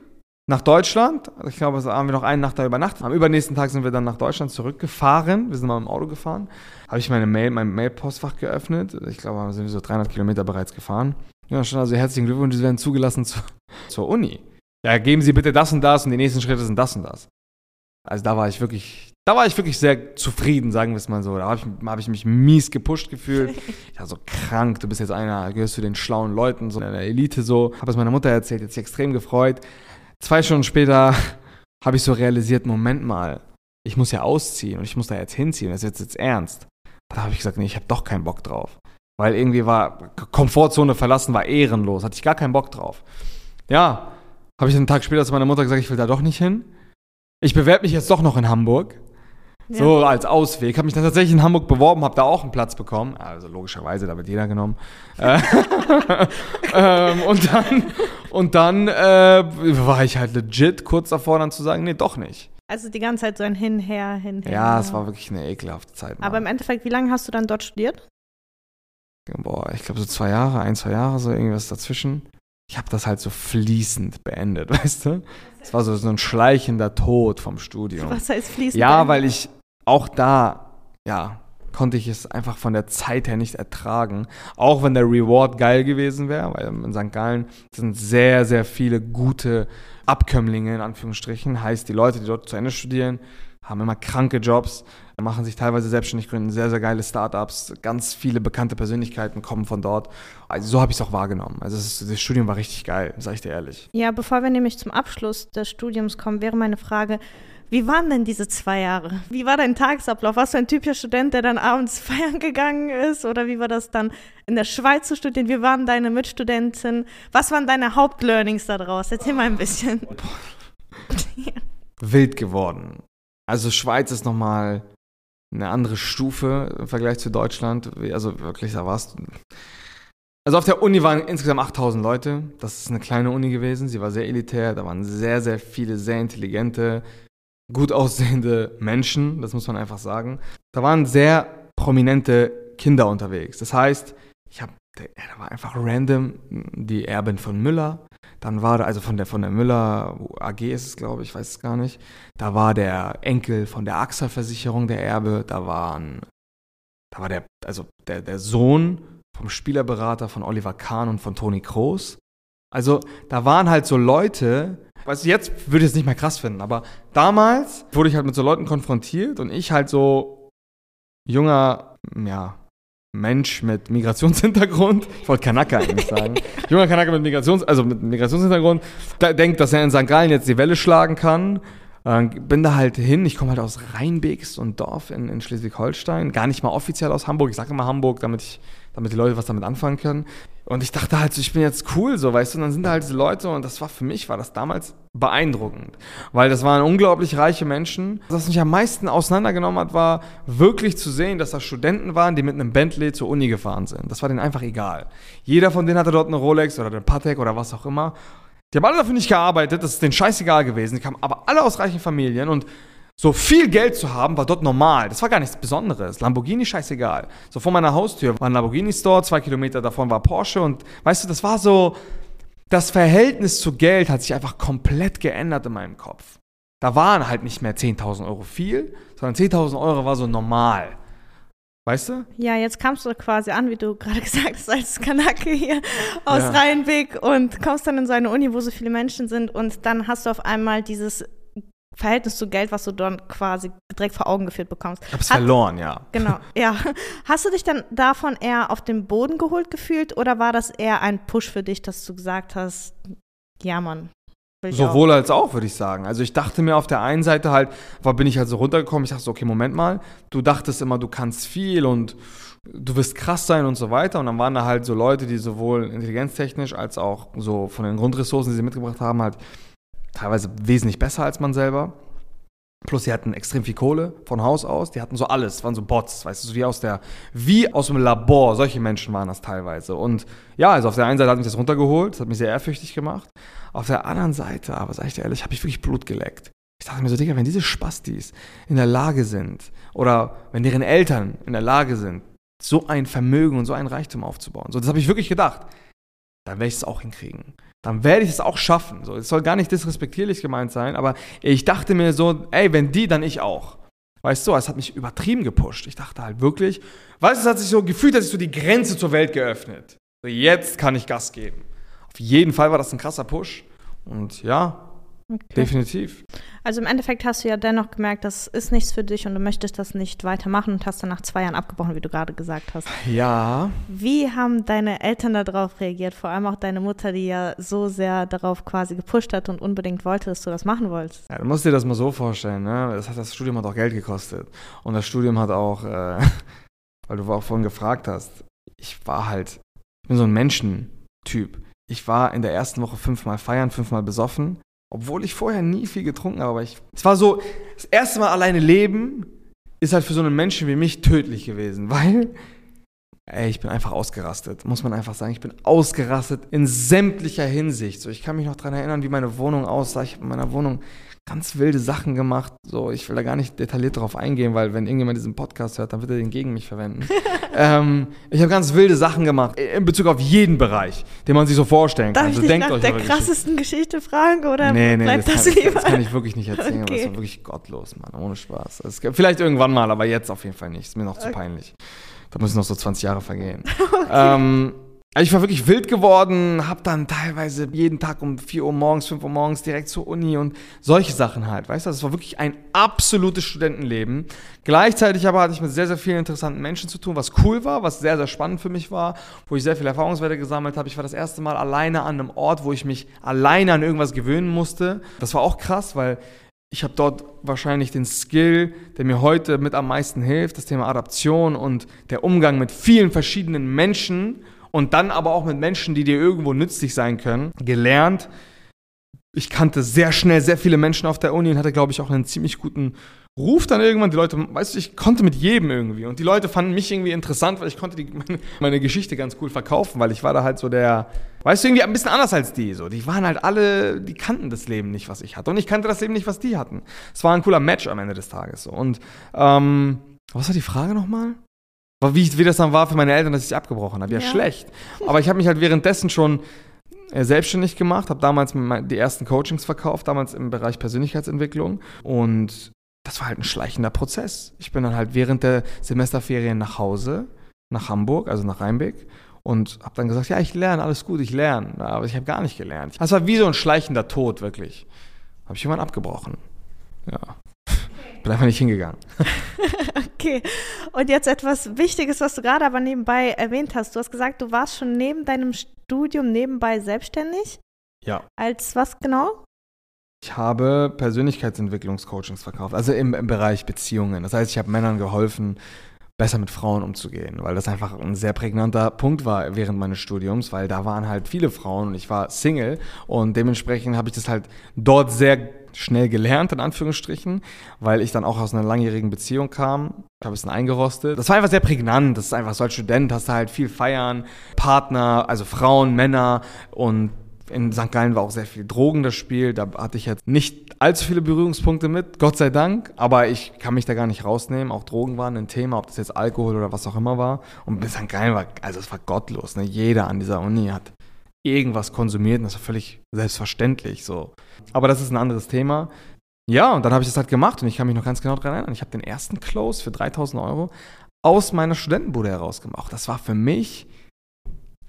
[SPEAKER 1] nach Deutschland, ich glaube, da haben wir noch einen Nacht da übernachtet. Am übernächsten Tag sind wir dann nach Deutschland zurückgefahren. Wir sind mal im Auto gefahren. Habe ich meine Mail, mein Mailpostfach geöffnet. Ich glaube, wir sind so 300 Kilometer bereits gefahren. Ja, schon also herzlichen Glückwunsch, Sie werden zugelassen zu, zur Uni. Ja, geben Sie bitte das und das und die nächsten Schritte sind das und das. Also da war ich wirklich, da war ich wirklich sehr zufrieden, sagen wir es mal so. Da habe ich, hab ich mich mies gepusht gefühlt. Ja, so krank, du bist jetzt einer, gehörst zu den schlauen Leuten, so in der Elite so. Habe es meiner Mutter erzählt, jetzt sich extrem gefreut. Zwei Stunden später habe ich so realisiert, Moment mal, ich muss ja ausziehen und ich muss da jetzt hinziehen, das ist jetzt, jetzt ernst. Da habe ich gesagt, nee, ich habe doch keinen Bock drauf. Weil irgendwie war Komfortzone verlassen, war ehrenlos. Hatte ich gar keinen Bock drauf. Ja, habe ich einen Tag später zu meiner Mutter gesagt, ich will da doch nicht hin. Ich bewerbe mich jetzt doch noch in Hamburg. Ja. So als Ausweg. Habe mich dann tatsächlich in Hamburg beworben, habe da auch einen Platz bekommen. Also logischerweise, da wird jeder genommen. Äh, ähm, und dann, und dann äh, war ich halt legit kurz davor, dann zu sagen, nee, doch nicht.
[SPEAKER 2] Also die ganze Zeit so ein Hinher, Hinher.
[SPEAKER 1] Ja, es war wirklich eine ekelhafte Zeit.
[SPEAKER 2] Mann. Aber im Endeffekt, wie lange hast du dann dort studiert?
[SPEAKER 1] boah, ich glaube so zwei Jahre, ein, zwei Jahre, so irgendwas dazwischen. Ich habe das halt so fließend beendet, weißt du? Es war so, so ein schleichender Tod vom Studium.
[SPEAKER 2] Was heißt fließend?
[SPEAKER 1] Ja, weil ich auch da, ja, konnte ich es einfach von der Zeit her nicht ertragen. Auch wenn der Reward geil gewesen wäre, weil in St. Gallen sind sehr, sehr viele gute Abkömmlinge, in Anführungsstrichen. Heißt, die Leute, die dort zu Ende studieren, haben immer kranke Jobs, machen sich teilweise selbstständig, gründen sehr, sehr geile Startups. Ganz viele bekannte Persönlichkeiten kommen von dort. Also so habe ich es auch wahrgenommen. Also ist, das Studium war richtig geil, sage ich dir ehrlich.
[SPEAKER 2] Ja, bevor wir nämlich zum Abschluss des Studiums kommen, wäre meine Frage, Wie waren denn diese zwei Jahre? Wie war dein Tagesablauf? Warst du ein typischer Student, der dann abends feiern gegangen ist? Oder wie war das dann in der Schweiz zu studieren? Wie waren deine Mitstudenten? Was waren deine Hauptlearnings daraus? Erzähl mal ein bisschen.
[SPEAKER 1] Wild geworden. Also Schweiz ist nochmal eine andere Stufe im Vergleich zu Deutschland. Also wirklich, da warst du. Also auf der Uni waren insgesamt 8000 Leute. Das ist eine kleine Uni gewesen. Sie war sehr elitär. Da waren sehr, sehr viele sehr intelligente, gut aussehende Menschen. Das muss man einfach sagen. Da waren sehr prominente Kinder unterwegs. Das heißt, ich habe, da war einfach random die Erbin von Müller. Dann war da, also von der, von der Müller AG ist es, glaube ich, ich weiß es gar nicht. Da war der Enkel von der AXA-Versicherung der Erbe. Da waren, da war der, also der, der Sohn vom Spielerberater von Oliver Kahn und von Toni Kroos. Also da waren halt so Leute, weißt du, jetzt würde ich es nicht mehr krass finden, aber damals wurde ich halt mit so Leuten konfrontiert und ich halt so junger, ja, Mensch mit Migrationshintergrund, ich wollte Kanaka eigentlich sagen, junger Kanaka mit Migrations, also mit Migrationshintergrund, denkt, dass er in St. Gallen jetzt die Welle schlagen kann. Äh, bin da halt hin, ich komme halt aus Rheinbeek, so ein Dorf in, in Schleswig-Holstein, gar nicht mal offiziell aus Hamburg, ich sage immer Hamburg, damit ich damit die Leute was damit anfangen können. Und ich dachte halt, so, ich bin jetzt cool, so, weißt du, und dann sind da halt diese Leute und das war für mich, war das damals beeindruckend, weil das waren unglaublich reiche Menschen. Was mich am meisten auseinandergenommen hat, war wirklich zu sehen, dass das Studenten waren, die mit einem Bentley zur Uni gefahren sind. Das war denen einfach egal. Jeder von denen hatte dort eine Rolex oder eine Patek oder was auch immer. Die haben alle dafür nicht gearbeitet, das ist denen scheißegal gewesen. Die kamen aber alle aus reichen Familien und so viel Geld zu haben, war dort normal. Das war gar nichts Besonderes. Lamborghini, scheißegal. So vor meiner Haustür war ein Lamborghini-Store, zwei Kilometer davon war Porsche und weißt du, das war so, das Verhältnis zu Geld hat sich einfach komplett geändert in meinem Kopf. Da waren halt nicht mehr 10.000 Euro viel, sondern 10.000 Euro war so normal. Weißt du?
[SPEAKER 2] Ja, jetzt kamst du quasi an, wie du gerade gesagt hast, als Kanake hier aus ja. Rheinweg und kommst dann in so eine Uni, wo so viele Menschen sind und dann hast du auf einmal dieses Verhältnis zu Geld, was du dann quasi direkt vor Augen geführt bekommst.
[SPEAKER 1] Ich hab's Hat, verloren, ja.
[SPEAKER 2] Genau, ja. Hast du dich dann davon eher auf den Boden geholt gefühlt oder war das eher ein Push für dich, dass du gesagt hast, ja, Mann.
[SPEAKER 1] Sowohl auch. als auch, würde ich sagen. Also ich dachte mir auf der einen Seite halt, war, bin ich halt so runtergekommen, ich dachte so, okay, Moment mal, du dachtest immer, du kannst viel und du wirst krass sein und so weiter. Und dann waren da halt so Leute, die sowohl intelligenztechnisch als auch so von den Grundressourcen, die sie mitgebracht haben, halt teilweise wesentlich besser als man selber. Plus, sie hatten extrem viel Kohle von Haus aus. Die hatten so alles, waren so Bots, weißt du, wie aus der, wie aus dem Labor. Solche Menschen waren das teilweise. Und ja, also auf der einen Seite hat mich das runtergeholt, das hat mich sehr ehrfürchtig gemacht. Auf der anderen Seite, aber sag ich dir ehrlich, habe ich wirklich Blut geleckt. Ich dachte mir so, Digga, wenn diese Spastis in der Lage sind, oder wenn deren Eltern in der Lage sind, so ein Vermögen und so ein Reichtum aufzubauen. So, das habe ich wirklich gedacht. Dann werde ich es auch hinkriegen dann werde ich es auch schaffen. So, es soll gar nicht disrespektierlich gemeint sein, aber ich dachte mir so, ey, wenn die, dann ich auch. Weißt du, es hat mich übertrieben gepusht. Ich dachte halt wirklich, weißt du, es hat sich so gefühlt, dass ich so die Grenze zur Welt geöffnet. So, jetzt kann ich Gas geben. Auf jeden Fall war das ein krasser Push. Und ja, Okay. Definitiv.
[SPEAKER 2] Also im Endeffekt hast du ja dennoch gemerkt, das ist nichts für dich und du möchtest das nicht weitermachen und hast dann nach zwei Jahren abgebrochen, wie du gerade gesagt hast.
[SPEAKER 1] Ja.
[SPEAKER 2] Wie haben deine Eltern darauf reagiert? Vor allem auch deine Mutter, die ja so sehr darauf quasi gepusht hat und unbedingt wollte, dass du das machen wolltest.
[SPEAKER 1] Ja, du musst dir das mal so vorstellen, ne? Das, hat, das Studium hat auch Geld gekostet. Und das Studium hat auch, äh, weil du auch vorhin gefragt hast, ich war halt, ich bin so ein Menschentyp. Ich war in der ersten Woche fünfmal feiern, fünfmal besoffen obwohl ich vorher nie viel getrunken habe, aber ich. Es war so, das erste Mal alleine leben ist halt für so einen Menschen wie mich tödlich gewesen, weil. Ey, ich bin einfach ausgerastet, muss man einfach sagen. Ich bin ausgerastet in sämtlicher Hinsicht. So, ich kann mich noch daran erinnern, wie meine Wohnung aussah. Ich habe in meiner Wohnung ganz wilde Sachen gemacht. So, ich will da gar nicht detailliert darauf eingehen, weil wenn irgendjemand diesen Podcast hört, dann wird er den gegen mich verwenden. ähm, ich habe ganz wilde Sachen gemacht in Bezug auf jeden Bereich, den man sich so vorstellen
[SPEAKER 2] kann.
[SPEAKER 1] Darf
[SPEAKER 2] ich
[SPEAKER 1] also,
[SPEAKER 2] denkt nach der krassesten Geschichte. Geschichte fragen oder
[SPEAKER 1] nee, nee, bleibt das, das kann, lieber? Das kann ich wirklich nicht erzählen, okay. aber das war wirklich gottlos, Mann, ohne Spaß. Also, vielleicht irgendwann mal, aber jetzt auf jeden Fall nicht. Ist mir noch zu okay. peinlich. Da müssen noch so 20 Jahre vergehen. Okay. Ähm, also ich war wirklich wild geworden, hab dann teilweise jeden Tag um 4 Uhr morgens, 5 Uhr morgens direkt zur Uni und solche Sachen halt, weißt du? Das war wirklich ein absolutes Studentenleben. Gleichzeitig aber hatte ich mit sehr, sehr vielen interessanten Menschen zu tun, was cool war, was sehr, sehr spannend für mich war, wo ich sehr viele Erfahrungswerte gesammelt habe. Ich war das erste Mal alleine an einem Ort, wo ich mich alleine an irgendwas gewöhnen musste. Das war auch krass, weil ich habe dort wahrscheinlich den Skill, der mir heute mit am meisten hilft, das Thema Adaption und der Umgang mit vielen verschiedenen Menschen und dann aber auch mit Menschen, die dir irgendwo nützlich sein können, gelernt. Ich kannte sehr schnell sehr viele Menschen auf der Uni und hatte, glaube ich, auch einen ziemlich guten Ruf dann irgendwann. Die Leute, weißt du, ich konnte mit jedem irgendwie. Und die Leute fanden mich irgendwie interessant, weil ich konnte die, meine, meine Geschichte ganz cool verkaufen, weil ich war da halt so der, weißt du, irgendwie ein bisschen anders als die. So. Die waren halt alle, die kannten das Leben nicht, was ich hatte. Und ich kannte das Leben nicht, was die hatten. Es war ein cooler Match am Ende des Tages. So. Und ähm, was war die Frage nochmal? Wie, wie das dann war für meine Eltern, dass ich abgebrochen habe. Ja, ja. schlecht. Aber ich habe mich halt währenddessen schon äh, selbstständig gemacht, habe damals die ersten Coachings verkauft, damals im Bereich Persönlichkeitsentwicklung. Und das war halt ein schleichender Prozess. Ich bin dann halt während der Semesterferien nach Hause, nach Hamburg, also nach Rheinbeck und habe dann gesagt, ja, ich lerne, alles gut, ich lerne, aber ich habe gar nicht gelernt. Das war wie so ein schleichender Tod, wirklich. Habe ich irgendwann abgebrochen. Ja. Bin einfach nicht hingegangen.
[SPEAKER 2] okay. Und jetzt etwas Wichtiges, was du gerade aber nebenbei erwähnt hast. Du hast gesagt, du warst schon neben deinem Studium nebenbei selbstständig.
[SPEAKER 1] Ja.
[SPEAKER 2] Als was genau?
[SPEAKER 1] Ich habe Persönlichkeitsentwicklungscoachings verkauft, also im, im Bereich Beziehungen. Das heißt, ich habe Männern geholfen, besser mit Frauen umzugehen, weil das einfach ein sehr prägnanter Punkt war während meines Studiums, weil da waren halt viele Frauen und ich war Single und dementsprechend habe ich das halt dort sehr schnell gelernt, in Anführungsstrichen, weil ich dann auch aus einer langjährigen Beziehung kam. Ich habe ein bisschen eingerostet. Das war einfach sehr prägnant. Das ist einfach so als Student hast du halt viel feiern, Partner, also Frauen, Männer und in St. Gallen war auch sehr viel Drogen das Spiel. Da hatte ich jetzt nicht allzu viele Berührungspunkte mit, Gott sei Dank. Aber ich kann mich da gar nicht rausnehmen. Auch Drogen waren ein Thema, ob das jetzt Alkohol oder was auch immer war. Und bis St. Gallen war, also es war gottlos. Ne? Jeder an dieser Uni hat irgendwas konsumiert und das war völlig selbstverständlich so. Aber das ist ein anderes Thema. Ja, und dann habe ich das halt gemacht und ich kann mich noch ganz genau daran erinnern. Ich habe den ersten Close für 3000 Euro aus meiner Studentenbude heraus gemacht. Das war für mich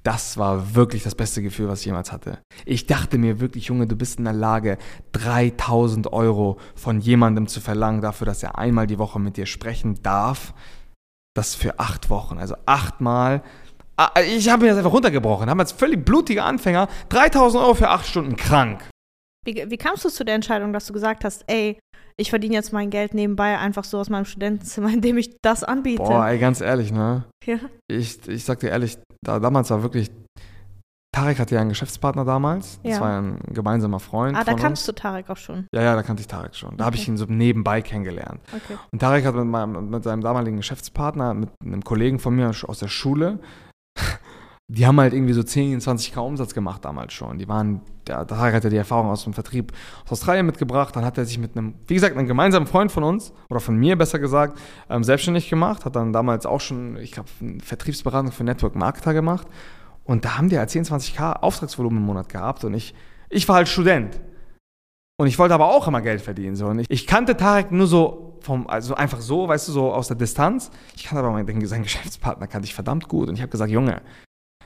[SPEAKER 1] das war wirklich das beste Gefühl, was ich jemals hatte. Ich dachte mir wirklich, Junge, du bist in der Lage, 3000 Euro von jemandem zu verlangen dafür, dass er einmal die Woche mit dir sprechen darf. Das für acht Wochen, also achtmal. Ah, ich habe mir das einfach runtergebrochen. Haben als völlig blutiger Anfänger 3000 Euro für acht Stunden krank.
[SPEAKER 2] Wie, wie kamst du zu der Entscheidung, dass du gesagt hast, ey, ich verdiene jetzt mein Geld nebenbei einfach so aus meinem Studentenzimmer, indem ich das anbiete?
[SPEAKER 1] Boah, ey, ganz ehrlich, ne? Ja. Ich, ich sag dir ehrlich, da, damals war wirklich, Tarek hatte ja einen Geschäftspartner damals. Das ja. war ja ein gemeinsamer Freund.
[SPEAKER 2] Ah, da kanntest du Tarek auch schon.
[SPEAKER 1] Ja, ja, da kannte ich Tarek schon. Da okay. habe ich ihn so nebenbei kennengelernt. Okay. Und Tarek hat mit, meinem, mit seinem damaligen Geschäftspartner, mit einem Kollegen von mir aus der Schule, die haben halt irgendwie so 10, 20k Umsatz gemacht damals schon. Die waren, der, der hat ja die Erfahrung aus dem Vertrieb aus Australien mitgebracht. Dann hat er sich mit einem, wie gesagt, einem gemeinsamen Freund von uns, oder von mir besser gesagt, ähm, selbstständig gemacht. Hat dann damals auch schon, ich glaube, Vertriebsberatung für Network Marketer gemacht. Und da haben die halt 10, 20k Auftragsvolumen im Monat gehabt. Und ich, ich war halt Student. Und ich wollte aber auch immer Geld verdienen. So. Und ich, ich kannte Tarek nur so vom, also einfach so, weißt du, so aus der Distanz. Ich kannte aber meinen, seinen Geschäftspartner kannte ich verdammt gut. Und ich habe gesagt, Junge,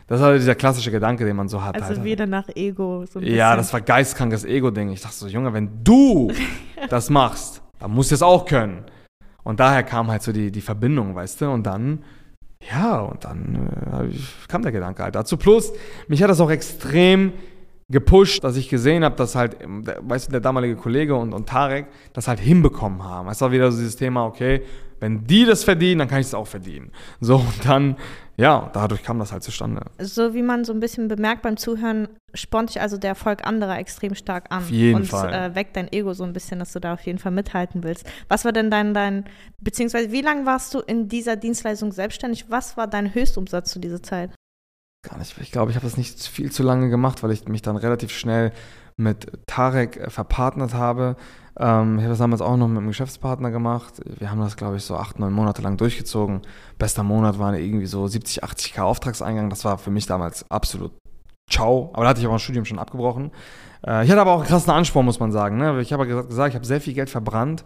[SPEAKER 1] das war dieser klassische Gedanke, den man so hat.
[SPEAKER 2] Also Alter. wieder nach Ego.
[SPEAKER 1] So ja, das war geistkrankes Ego-Ding. Ich dachte so, Junge, wenn du das machst, dann musst du es auch können. Und daher kam halt so die, die Verbindung, weißt du? Und dann, ja, und dann äh, kam der Gedanke halt dazu. Plus, mich hat das auch extrem gepusht, dass ich gesehen habe, dass halt, weißt du, der damalige Kollege und, und Tarek das halt hinbekommen haben. Es war wieder so dieses Thema, okay, wenn die das verdienen, dann kann ich es auch verdienen. So, und dann, ja, dadurch kam das halt zustande.
[SPEAKER 2] So wie man so ein bisschen bemerkt beim Zuhören, spornt dich also der Erfolg anderer extrem stark an.
[SPEAKER 1] Auf jeden
[SPEAKER 2] und,
[SPEAKER 1] Fall.
[SPEAKER 2] Und äh, weckt dein Ego so ein bisschen, dass du da auf jeden Fall mithalten willst. Was war denn dein, dein beziehungsweise wie lange warst du in dieser Dienstleistung selbstständig? Was war dein Höchstumsatz zu dieser Zeit?
[SPEAKER 1] Gar nicht. Ich glaube, ich habe das nicht viel zu lange gemacht, weil ich mich dann relativ schnell mit Tarek äh, verpartnert habe. Ähm, ich habe das damals auch noch mit einem Geschäftspartner gemacht. Wir haben das, glaube ich, so acht, neun Monate lang durchgezogen. Bester Monat waren irgendwie so 70, 80k Auftragseingang. Das war für mich damals absolut ciao. Aber da hatte ich auch ein Studium schon abgebrochen. Äh, ich hatte aber auch einen krassen Anspruch, muss man sagen. Ne? Ich habe gesagt, ich habe sehr viel Geld verbrannt.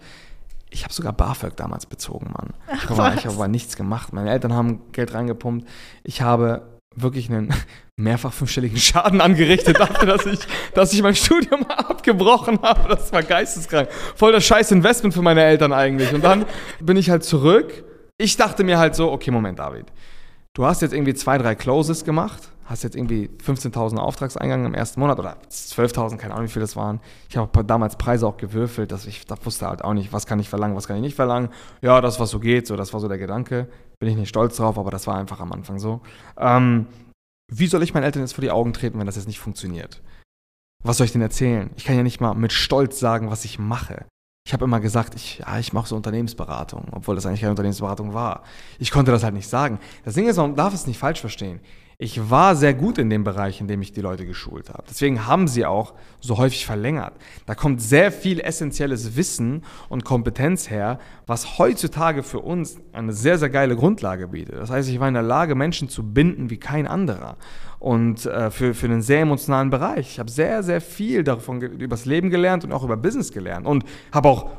[SPEAKER 1] Ich habe sogar BAföG damals bezogen, Mann. Ich habe aber nichts gemacht. Meine Eltern haben Geld reingepumpt. Ich habe wirklich einen mehrfach fünfstelligen Schaden angerichtet dafür, dass ich, dass ich mein Studium abgebrochen habe. Das war geisteskrank. Voll das scheiß Investment für meine Eltern eigentlich. Und dann bin ich halt zurück. Ich dachte mir halt so, okay, Moment, David. Du hast jetzt irgendwie zwei, drei Closes gemacht. hast jetzt irgendwie 15.000 Auftragseingang im ersten Monat oder 12.000, keine Ahnung, wie viel das waren. Ich habe damals Preise auch gewürfelt, dass ich da wusste halt auch nicht, was kann ich verlangen, was kann ich nicht verlangen. Ja, das, was so geht, so, das war so der Gedanke. Bin ich nicht stolz drauf, aber das war einfach am Anfang so. Ähm, wie soll ich meinen Eltern jetzt vor die Augen treten, wenn das jetzt nicht funktioniert? Was soll ich denn erzählen? Ich kann ja nicht mal mit Stolz sagen, was ich mache. Ich habe immer gesagt, ich, ja, ich mache so Unternehmensberatung, obwohl das eigentlich keine Unternehmensberatung war. Ich konnte das halt nicht sagen. Das Ding ist, man darf es nicht falsch verstehen ich war sehr gut in dem Bereich, in dem ich die Leute geschult habe. Deswegen haben sie auch so häufig verlängert. Da kommt sehr viel essentielles Wissen und Kompetenz her, was heutzutage für uns eine sehr, sehr geile Grundlage bietet. Das heißt, ich war in der Lage, Menschen zu binden wie kein anderer. Und äh, für, für einen sehr emotionalen Bereich. Ich habe sehr, sehr viel davon über das Leben gelernt und auch über Business gelernt. Und habe auch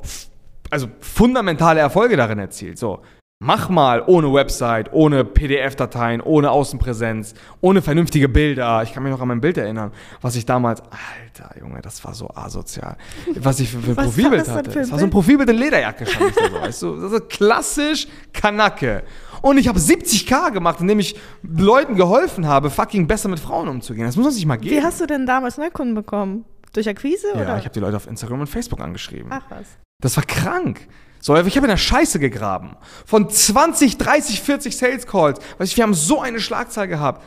[SPEAKER 1] also fundamentale Erfolge darin erzielt. So, Mach mal ohne Website, ohne PDF-Dateien, ohne Außenpräsenz, ohne vernünftige Bilder. Ich kann mich noch an mein Bild erinnern, was ich damals, Alter Junge, das war so asozial, was ich für, für ein Profilbild hatte. Das, das war so ein Profilbild in Lederjacke, stand ich da so, weißt du? Das ist klassisch Kanacke. Und ich habe 70k gemacht, indem ich Leuten geholfen habe, fucking besser mit Frauen umzugehen. Das muss man sich mal geben.
[SPEAKER 2] Wie hast du denn damals Neukunden bekommen? Durch Akquise?
[SPEAKER 1] Ja,
[SPEAKER 2] oder?
[SPEAKER 1] ich habe die Leute auf Instagram und Facebook angeschrieben.
[SPEAKER 2] Ach was.
[SPEAKER 1] Das war krank. So, ich habe in der Scheiße gegraben. Von 20, 30, 40 Sales Calls. Weißt du, wir haben so eine Schlagzahl gehabt.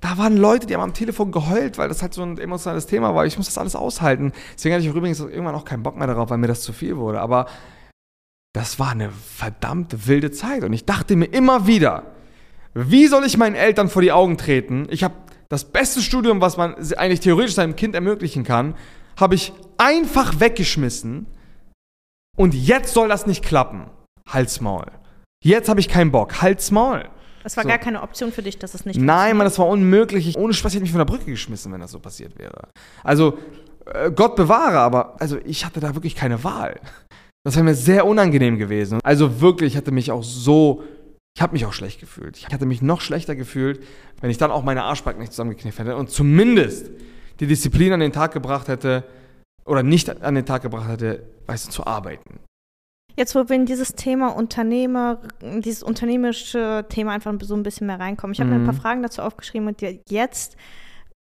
[SPEAKER 1] Da waren Leute, die haben am Telefon geheult, weil das halt so ein emotionales Thema war. Ich muss das alles aushalten. Deswegen hatte ich übrigens irgendwann auch keinen Bock mehr darauf, weil mir das zu viel wurde. Aber das war eine verdammt wilde Zeit. Und ich dachte mir immer wieder, wie soll ich meinen Eltern vor die Augen treten? Ich habe das beste Studium, was man eigentlich theoretisch seinem Kind ermöglichen kann, habe ich einfach weggeschmissen und jetzt soll das nicht klappen. Halsmaul. Jetzt habe ich keinen Bock. Halsmaul.
[SPEAKER 2] Das war so. gar keine Option für dich, dass es nicht
[SPEAKER 1] Nein, man, das war unmöglich. Ich, ohne Spaß hätte ich mich von der Brücke geschmissen, wenn das so passiert wäre. Also, äh, Gott bewahre, aber also ich hatte da wirklich keine Wahl. Das wäre mir sehr unangenehm gewesen. Also wirklich, ich hatte mich auch so, ich habe mich auch schlecht gefühlt. Ich hatte mich noch schlechter gefühlt, wenn ich dann auch meine Arschbacken nicht zusammengeknickt hätte und zumindest die Disziplin an den Tag gebracht hätte, oder nicht an den Tag gebracht hatte, weißt du, zu arbeiten.
[SPEAKER 2] Jetzt, wo wir in dieses Thema Unternehmer, dieses unternehmerische Thema einfach so ein bisschen mehr reinkommen. Ich habe mhm. mir ein paar mhm. Fragen dazu aufgeschrieben und jetzt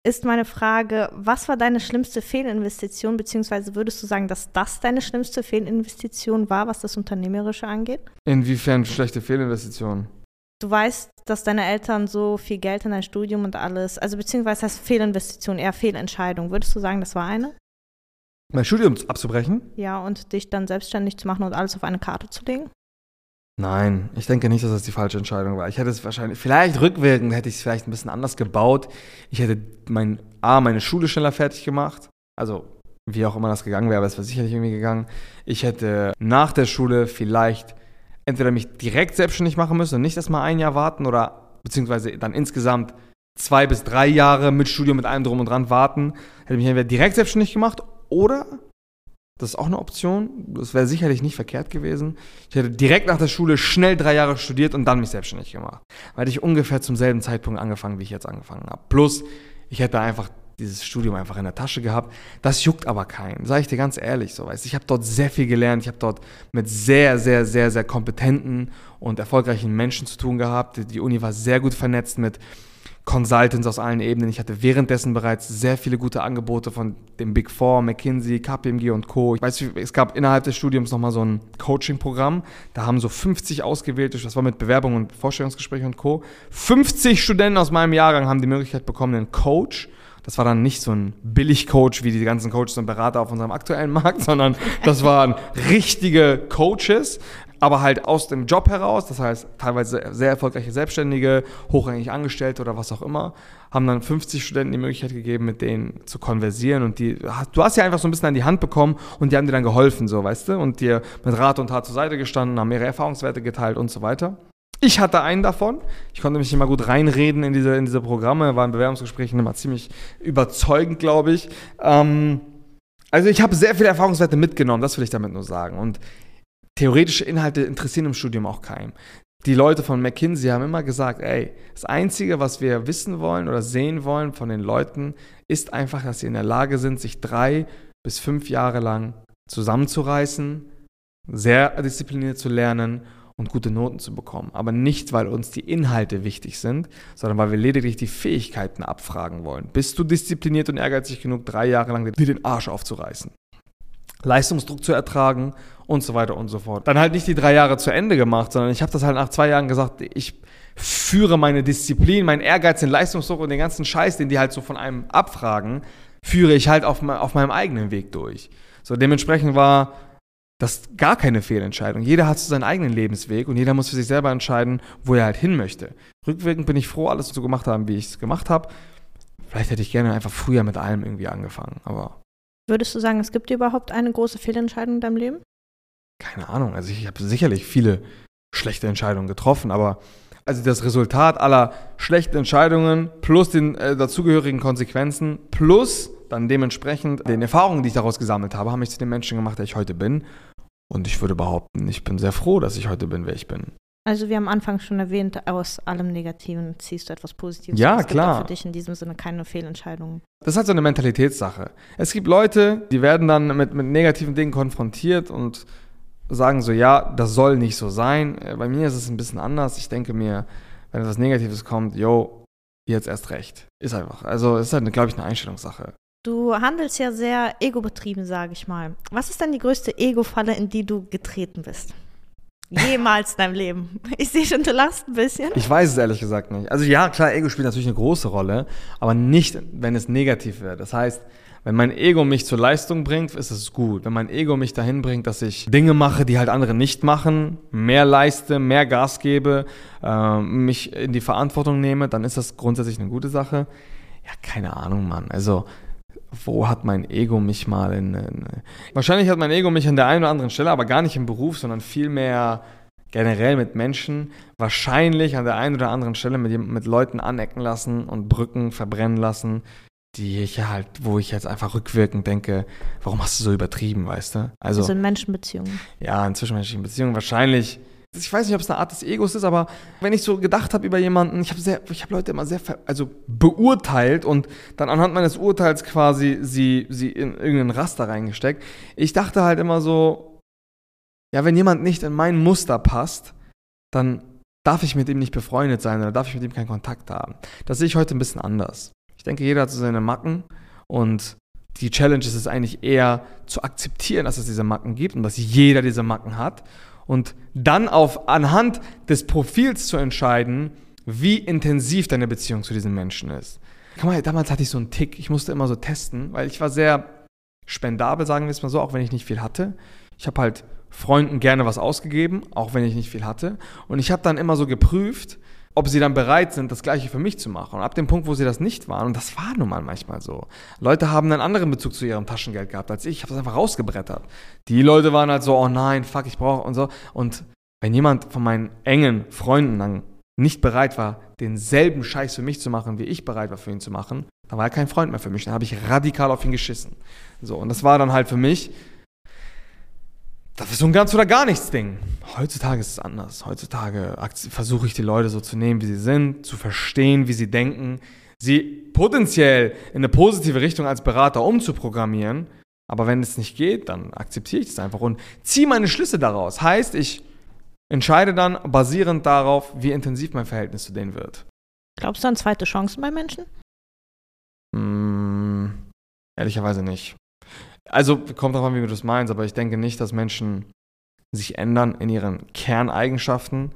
[SPEAKER 2] ist meine Frage, was war deine schlimmste Fehlinvestition, beziehungsweise würdest du sagen, dass das deine schlimmste Fehlinvestition war, was das Unternehmerische angeht?
[SPEAKER 1] Inwiefern schlechte Fehlinvestition?
[SPEAKER 2] Du weißt, dass deine Eltern so viel Geld in dein Studium und alles, also beziehungsweise heißt Fehlinvestition, eher Fehlentscheidung. Würdest du sagen, das war eine?
[SPEAKER 1] Mein Studium abzubrechen?
[SPEAKER 2] Ja, und dich dann selbstständig zu machen und alles auf eine Karte zu legen?
[SPEAKER 1] Nein, ich denke nicht, dass das die falsche Entscheidung war. Ich hätte es wahrscheinlich, vielleicht rückwirkend hätte ich es vielleicht ein bisschen anders gebaut. Ich hätte mein, A, meine Schule schneller fertig gemacht. Also, wie auch immer das gegangen wäre, aber es wäre sicherlich irgendwie gegangen. Ich hätte nach der Schule vielleicht entweder mich direkt selbstständig machen müssen und nicht erst mal ein Jahr warten oder beziehungsweise dann insgesamt zwei bis drei Jahre mit Studium mit allem drum und dran warten. Hätte mich entweder direkt selbstständig gemacht oder, das ist auch eine Option, das wäre sicherlich nicht verkehrt gewesen, ich hätte direkt nach der Schule schnell drei Jahre studiert und dann mich selbstständig gemacht. Weil ich ungefähr zum selben Zeitpunkt angefangen, wie ich jetzt angefangen habe. Plus, ich hätte einfach dieses Studium einfach in der Tasche gehabt. Das juckt aber keinen, sage ich dir ganz ehrlich. So, weißt. Ich habe dort sehr viel gelernt. Ich habe dort mit sehr, sehr, sehr, sehr kompetenten und erfolgreichen Menschen zu tun gehabt. Die Uni war sehr gut vernetzt mit Consultants aus allen Ebenen. Ich hatte währenddessen bereits sehr viele gute Angebote von dem Big Four, McKinsey, KPMG und Co. Ich weiß, es gab innerhalb des Studiums nochmal so ein Coaching-Programm. Da haben so 50 ausgewählte, das war mit Bewerbungen und Vorstellungsgesprächen und Co. 50 Studenten aus meinem Jahrgang haben die Möglichkeit bekommen, einen Coach das war dann nicht so ein Billig-Coach wie die ganzen Coaches und Berater auf unserem aktuellen Markt, sondern das waren richtige Coaches, aber halt aus dem Job heraus, das heißt teilweise sehr erfolgreiche Selbstständige, hochrangig Angestellte oder was auch immer, haben dann 50 Studenten die Möglichkeit gegeben, mit denen zu konversieren und die, du hast ja einfach so ein bisschen an die Hand bekommen und die haben dir dann geholfen, so, weißt du, und dir mit Rat und Tat zur Seite gestanden, haben ihre Erfahrungswerte geteilt und so weiter. Ich hatte einen davon. Ich konnte mich immer gut reinreden in diese, in diese Programme, war in Bewerbungsgesprächen immer ziemlich überzeugend, glaube ich. Ähm, also ich habe sehr viele Erfahrungswerte mitgenommen, das will ich damit nur sagen. Und theoretische Inhalte interessieren im Studium auch keinem. Die Leute von McKinsey haben immer gesagt, ey, das Einzige, was wir wissen wollen oder sehen wollen von den Leuten, ist einfach, dass sie in der Lage sind, sich drei bis fünf Jahre lang zusammenzureißen, sehr diszipliniert zu lernen und gute Noten zu bekommen. Aber nicht, weil uns die Inhalte wichtig sind, sondern weil wir lediglich die Fähigkeiten abfragen wollen. Bist du diszipliniert und ehrgeizig genug, drei Jahre lang dir den Arsch aufzureißen? Leistungsdruck zu ertragen und so weiter und so fort. Dann halt nicht die drei Jahre zu Ende gemacht, sondern ich habe das halt nach zwei Jahren gesagt, ich führe meine Disziplin, meinen Ehrgeiz, den Leistungsdruck und den ganzen Scheiß, den die halt so von einem abfragen, führe ich halt auf, auf meinem eigenen Weg durch. So dementsprechend war das gar keine Fehlentscheidung. Jeder hat so seinen eigenen Lebensweg und jeder muss für sich selber entscheiden, wo er halt hin möchte. Rückwirkend bin ich froh, alles so gemacht haben, wie ich es gemacht habe. Vielleicht hätte ich gerne einfach früher mit allem irgendwie angefangen, aber.
[SPEAKER 2] Würdest du sagen, es gibt überhaupt eine große Fehlentscheidung in deinem Leben?
[SPEAKER 1] Keine Ahnung. Also ich habe sicherlich viele schlechte Entscheidungen getroffen, aber also das Resultat aller schlechten Entscheidungen plus den äh, dazugehörigen Konsequenzen plus dann dementsprechend den Erfahrungen, die ich daraus gesammelt habe, haben mich zu dem Menschen gemacht, der ich heute bin. Und ich würde behaupten, ich bin sehr froh, dass ich heute bin, wer ich bin.
[SPEAKER 2] Also wir haben am Anfang schon erwähnt, aus allem Negativen ziehst du etwas Positives.
[SPEAKER 1] Ja,
[SPEAKER 2] es
[SPEAKER 1] klar.
[SPEAKER 2] Gibt auch für dich in diesem Sinne keine Fehlentscheidungen.
[SPEAKER 1] Das ist halt so eine Mentalitätssache. Es gibt Leute, die werden dann mit, mit negativen Dingen konfrontiert und sagen so, ja, das soll nicht so sein. Äh, bei mir ist es ein bisschen anders. Ich denke mir, wenn etwas Negatives kommt, yo, jetzt erst recht. Ist einfach. Also es ist halt, glaube ich, eine Einstellungssache.
[SPEAKER 2] Du handelst ja sehr egobetrieben, sage ich mal. Was ist denn die größte Ego-Falle, in die du getreten bist? Jemals in deinem Leben. Ich sehe schon, du lachst ein bisschen.
[SPEAKER 1] Ich weiß es ehrlich gesagt nicht. Also ja, klar, Ego spielt natürlich eine große Rolle, aber nicht, wenn es negativ wird. Das heißt, wenn mein Ego mich zur Leistung bringt, ist es gut. Wenn mein Ego mich dahin bringt, dass ich Dinge mache, die halt andere nicht machen, mehr leiste, mehr Gas gebe, äh, mich in die Verantwortung nehme, dann ist das grundsätzlich eine gute Sache. Ja, keine Ahnung, Mann. Also wo hat mein Ego mich mal in, in, Wahrscheinlich hat mein Ego mich an der einen oder anderen Stelle, aber gar nicht im Beruf, sondern vielmehr generell mit Menschen, wahrscheinlich an der einen oder anderen Stelle mit, mit Leuten anecken lassen und Brücken verbrennen lassen, die ich halt, wo ich jetzt einfach rückwirkend denke, warum hast du so übertrieben, weißt du?
[SPEAKER 2] Also, also in Menschenbeziehungen.
[SPEAKER 1] Ja, in zwischenmenschlichen Beziehungen wahrscheinlich ich weiß nicht, ob es eine Art des Egos ist, aber wenn ich so gedacht habe über jemanden, ich habe sehr, Leute immer sehr, also beurteilt und dann anhand meines Urteils quasi sie, sie in irgendein Raster reingesteckt. Ich dachte halt immer so, ja, wenn jemand nicht in mein Muster passt, dann darf ich mit ihm nicht befreundet sein oder darf ich mit ihm keinen Kontakt haben. Das sehe ich heute ein bisschen anders. Ich denke, jeder hat so seine Macken und die Challenge ist es eigentlich eher zu akzeptieren, dass es diese Macken gibt und dass jeder diese Macken hat und dann auf anhand des Profils zu entscheiden, wie intensiv deine Beziehung zu diesem Menschen ist. Mal, damals hatte ich so einen Tick, ich musste immer so testen, weil ich war sehr spendabel, sagen wir es mal so, auch wenn ich nicht viel hatte. Ich habe halt Freunden gerne was ausgegeben, auch wenn ich nicht viel hatte. Und ich habe dann immer so geprüft, ob sie dann bereit sind, das Gleiche für mich zu machen. Und ab dem Punkt, wo sie das nicht waren, und das war nun mal manchmal so, Leute haben einen anderen Bezug zu ihrem Taschengeld gehabt als ich. Ich habe das einfach rausgebrettert. Die Leute waren halt so, oh nein, fuck, ich brauche und so. Und wenn jemand von meinen engen Freunden dann nicht bereit war, denselben Scheiß für mich zu machen, wie ich bereit war für ihn zu machen, dann war er kein Freund mehr für mich. Dann habe ich radikal auf ihn geschissen. So, und das war dann halt für mich das ist so ein ganz oder gar nichts Ding. Heutzutage ist es anders. Heutzutage versuche ich die Leute so zu nehmen, wie sie sind, zu verstehen, wie sie denken, sie potenziell in eine positive Richtung als Berater umzuprogrammieren. Aber wenn es nicht geht, dann akzeptiere ich das einfach und ziehe meine Schlüsse daraus. Heißt, ich entscheide dann basierend darauf, wie intensiv mein Verhältnis zu denen wird.
[SPEAKER 2] Glaubst du an zweite Chancen bei Menschen?
[SPEAKER 1] Mmh, ehrlicherweise nicht. Also kommt darauf an, wie du das meinst, aber ich denke nicht, dass Menschen sich ändern in ihren Kerneigenschaften.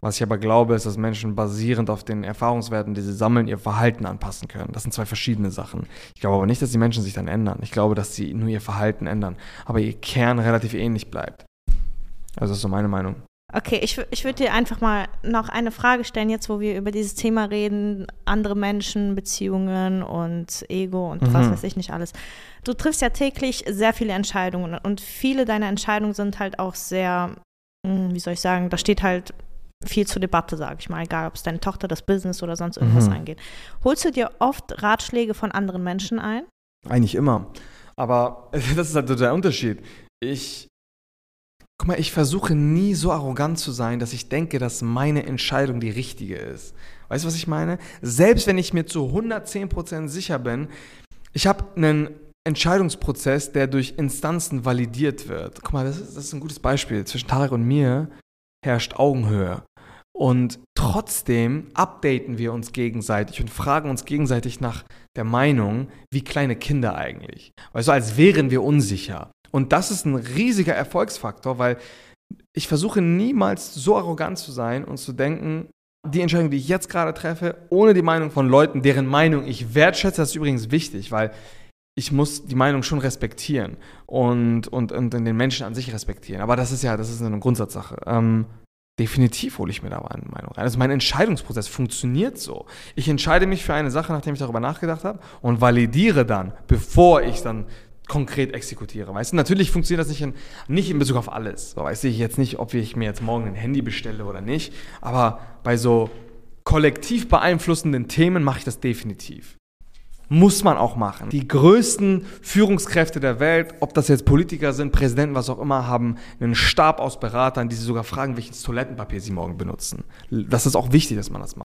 [SPEAKER 1] Was ich aber glaube, ist, dass Menschen basierend auf den Erfahrungswerten, die sie sammeln, ihr Verhalten anpassen können. Das sind zwei verschiedene Sachen. Ich glaube aber nicht, dass die Menschen sich dann ändern. Ich glaube, dass sie nur ihr Verhalten ändern, aber ihr Kern relativ ähnlich bleibt. Also das ist so meine Meinung.
[SPEAKER 2] Okay, ich, ich würde dir einfach mal noch eine Frage stellen, jetzt wo wir über dieses Thema reden, andere Menschen, Beziehungen und Ego und mhm. was weiß ich nicht alles. Du triffst ja täglich sehr viele Entscheidungen und viele deiner Entscheidungen sind halt auch sehr, hm, wie soll ich sagen, da steht halt viel zur Debatte, sage ich mal, egal ob es deine Tochter, das Business oder sonst irgendwas mhm. angeht. Holst du dir oft Ratschläge von anderen Menschen ein?
[SPEAKER 1] Eigentlich immer. Aber das ist halt so der Unterschied. Ich Guck mal, ich versuche nie so arrogant zu sein, dass ich denke, dass meine Entscheidung die richtige ist. Weißt du, was ich meine? Selbst wenn ich mir zu 110% sicher bin, ich habe einen Entscheidungsprozess, der durch Instanzen validiert wird. Guck mal, das ist, das ist ein gutes Beispiel. Zwischen Tarek und mir herrscht Augenhöhe. Und trotzdem updaten wir uns gegenseitig und fragen uns gegenseitig nach der Meinung, wie kleine Kinder eigentlich. Weißt du, als wären wir unsicher. Und das ist ein riesiger Erfolgsfaktor, weil ich versuche niemals so arrogant zu sein und zu denken, die Entscheidung, die ich jetzt gerade treffe, ohne die Meinung von Leuten, deren Meinung ich wertschätze, das ist übrigens wichtig, weil ich muss die Meinung schon respektieren und, und, und den Menschen an sich respektieren. Aber das ist ja, das ist eine Grundsatzsache. Ähm, definitiv hole ich mir da eine Meinung rein. Also mein Entscheidungsprozess funktioniert so. Ich entscheide mich für eine Sache, nachdem ich darüber nachgedacht habe und validiere dann, bevor ich dann konkret exekutiere. Weißt du, natürlich funktioniert das nicht in, nicht in Bezug auf alles. So weiß ich jetzt nicht, ob ich mir jetzt morgen ein Handy bestelle oder nicht, aber bei so kollektiv beeinflussenden Themen mache ich das definitiv. Muss man auch machen. Die größten Führungskräfte der Welt, ob das jetzt Politiker sind, Präsidenten, was auch immer, haben einen Stab aus Beratern, die sie sogar fragen, welches Toilettenpapier sie morgen benutzen. Das ist auch wichtig, dass man das macht.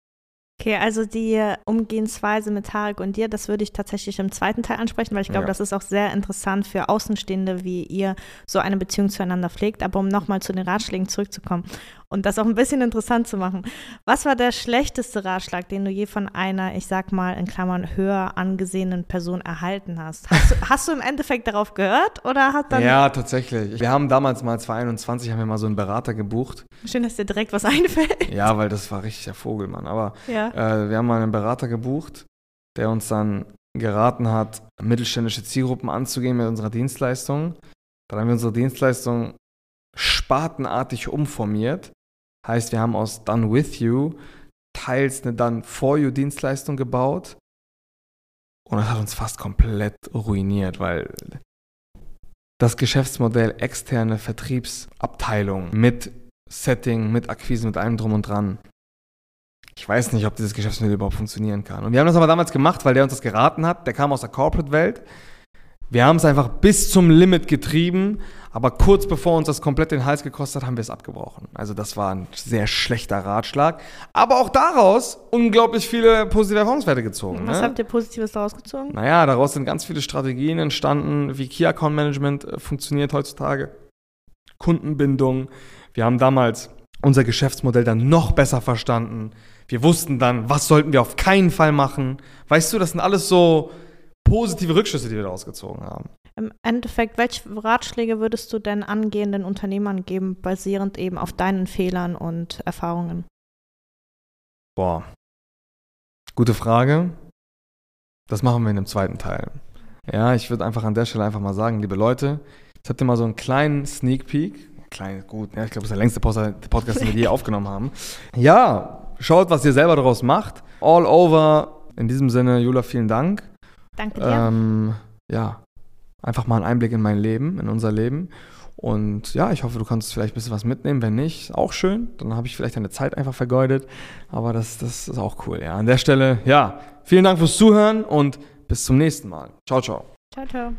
[SPEAKER 2] Okay, also die Umgehensweise mit Tarek und dir, das würde ich tatsächlich im zweiten Teil ansprechen, weil ich glaube, ja. das ist auch sehr interessant für Außenstehende, wie ihr so eine Beziehung zueinander pflegt. Aber um nochmal zu den Ratschlägen zurückzukommen und das auch ein bisschen interessant zu machen. Was war der schlechteste Ratschlag, den du je von einer, ich sag mal in Klammern, höher angesehenen Person erhalten hast? Hast du, hast du im Endeffekt darauf gehört oder hat dann.
[SPEAKER 1] Ja, tatsächlich. Wir haben damals mal 2021 haben wir mal so einen Berater gebucht.
[SPEAKER 2] Schön, dass dir direkt was einfällt.
[SPEAKER 1] Ja, weil das war richtig der Vogelmann. Aber ja. äh, wir haben mal einen Berater gebucht, der uns dann geraten hat, mittelständische Zielgruppen anzugehen mit unserer Dienstleistung. Dann haben wir unsere Dienstleistung spartenartig umformiert Heißt, wir haben aus Done With You teils eine Done For You Dienstleistung gebaut. Und das hat uns fast komplett ruiniert, weil das Geschäftsmodell externe Vertriebsabteilung mit Setting, mit Akquise, mit allem drum und dran. Ich weiß nicht, ob dieses Geschäftsmodell überhaupt funktionieren kann. Und wir haben das aber damals gemacht, weil der uns das geraten hat. Der kam aus der Corporate-Welt. Wir haben es einfach bis zum Limit getrieben, aber kurz bevor uns das komplett den Hals gekostet hat, haben wir es abgebrochen. Also das war ein sehr schlechter Ratschlag. Aber auch daraus unglaublich viele positive Erfahrungswerte gezogen.
[SPEAKER 2] Was
[SPEAKER 1] ne?
[SPEAKER 2] habt ihr Positives daraus gezogen?
[SPEAKER 1] Naja, daraus sind ganz viele Strategien entstanden, wie Key Account Management äh, funktioniert heutzutage. Kundenbindung. Wir haben damals unser Geschäftsmodell dann noch besser verstanden. Wir wussten dann, was sollten wir auf keinen Fall machen. Weißt du, das sind alles so positive Rückschlüsse, die wir daraus gezogen haben.
[SPEAKER 2] Im Endeffekt, welche Ratschläge würdest du denn angehenden Unternehmern geben, basierend eben auf deinen Fehlern und Erfahrungen?
[SPEAKER 1] Boah, gute Frage. Das machen wir in dem zweiten Teil. Ja, ich würde einfach an der Stelle einfach mal sagen, liebe Leute, jetzt habt ihr mal so einen kleinen Sneak Peek. Klein, gut, ja, ich glaube, das ist der längste Podcast, den wir je aufgenommen haben. Ja, schaut, was ihr selber daraus macht. All over. In diesem Sinne, Jula, vielen Dank.
[SPEAKER 2] Danke dir.
[SPEAKER 1] Ähm, ja, einfach mal einen Einblick in mein Leben, in unser Leben. Und ja, ich hoffe, du kannst vielleicht ein bisschen was mitnehmen. Wenn nicht, auch schön. Dann habe ich vielleicht deine Zeit einfach vergeudet. Aber das, das ist auch cool. Ja, an der Stelle, ja, vielen Dank fürs Zuhören und bis zum nächsten Mal. Ciao, ciao.
[SPEAKER 2] Ciao, ciao.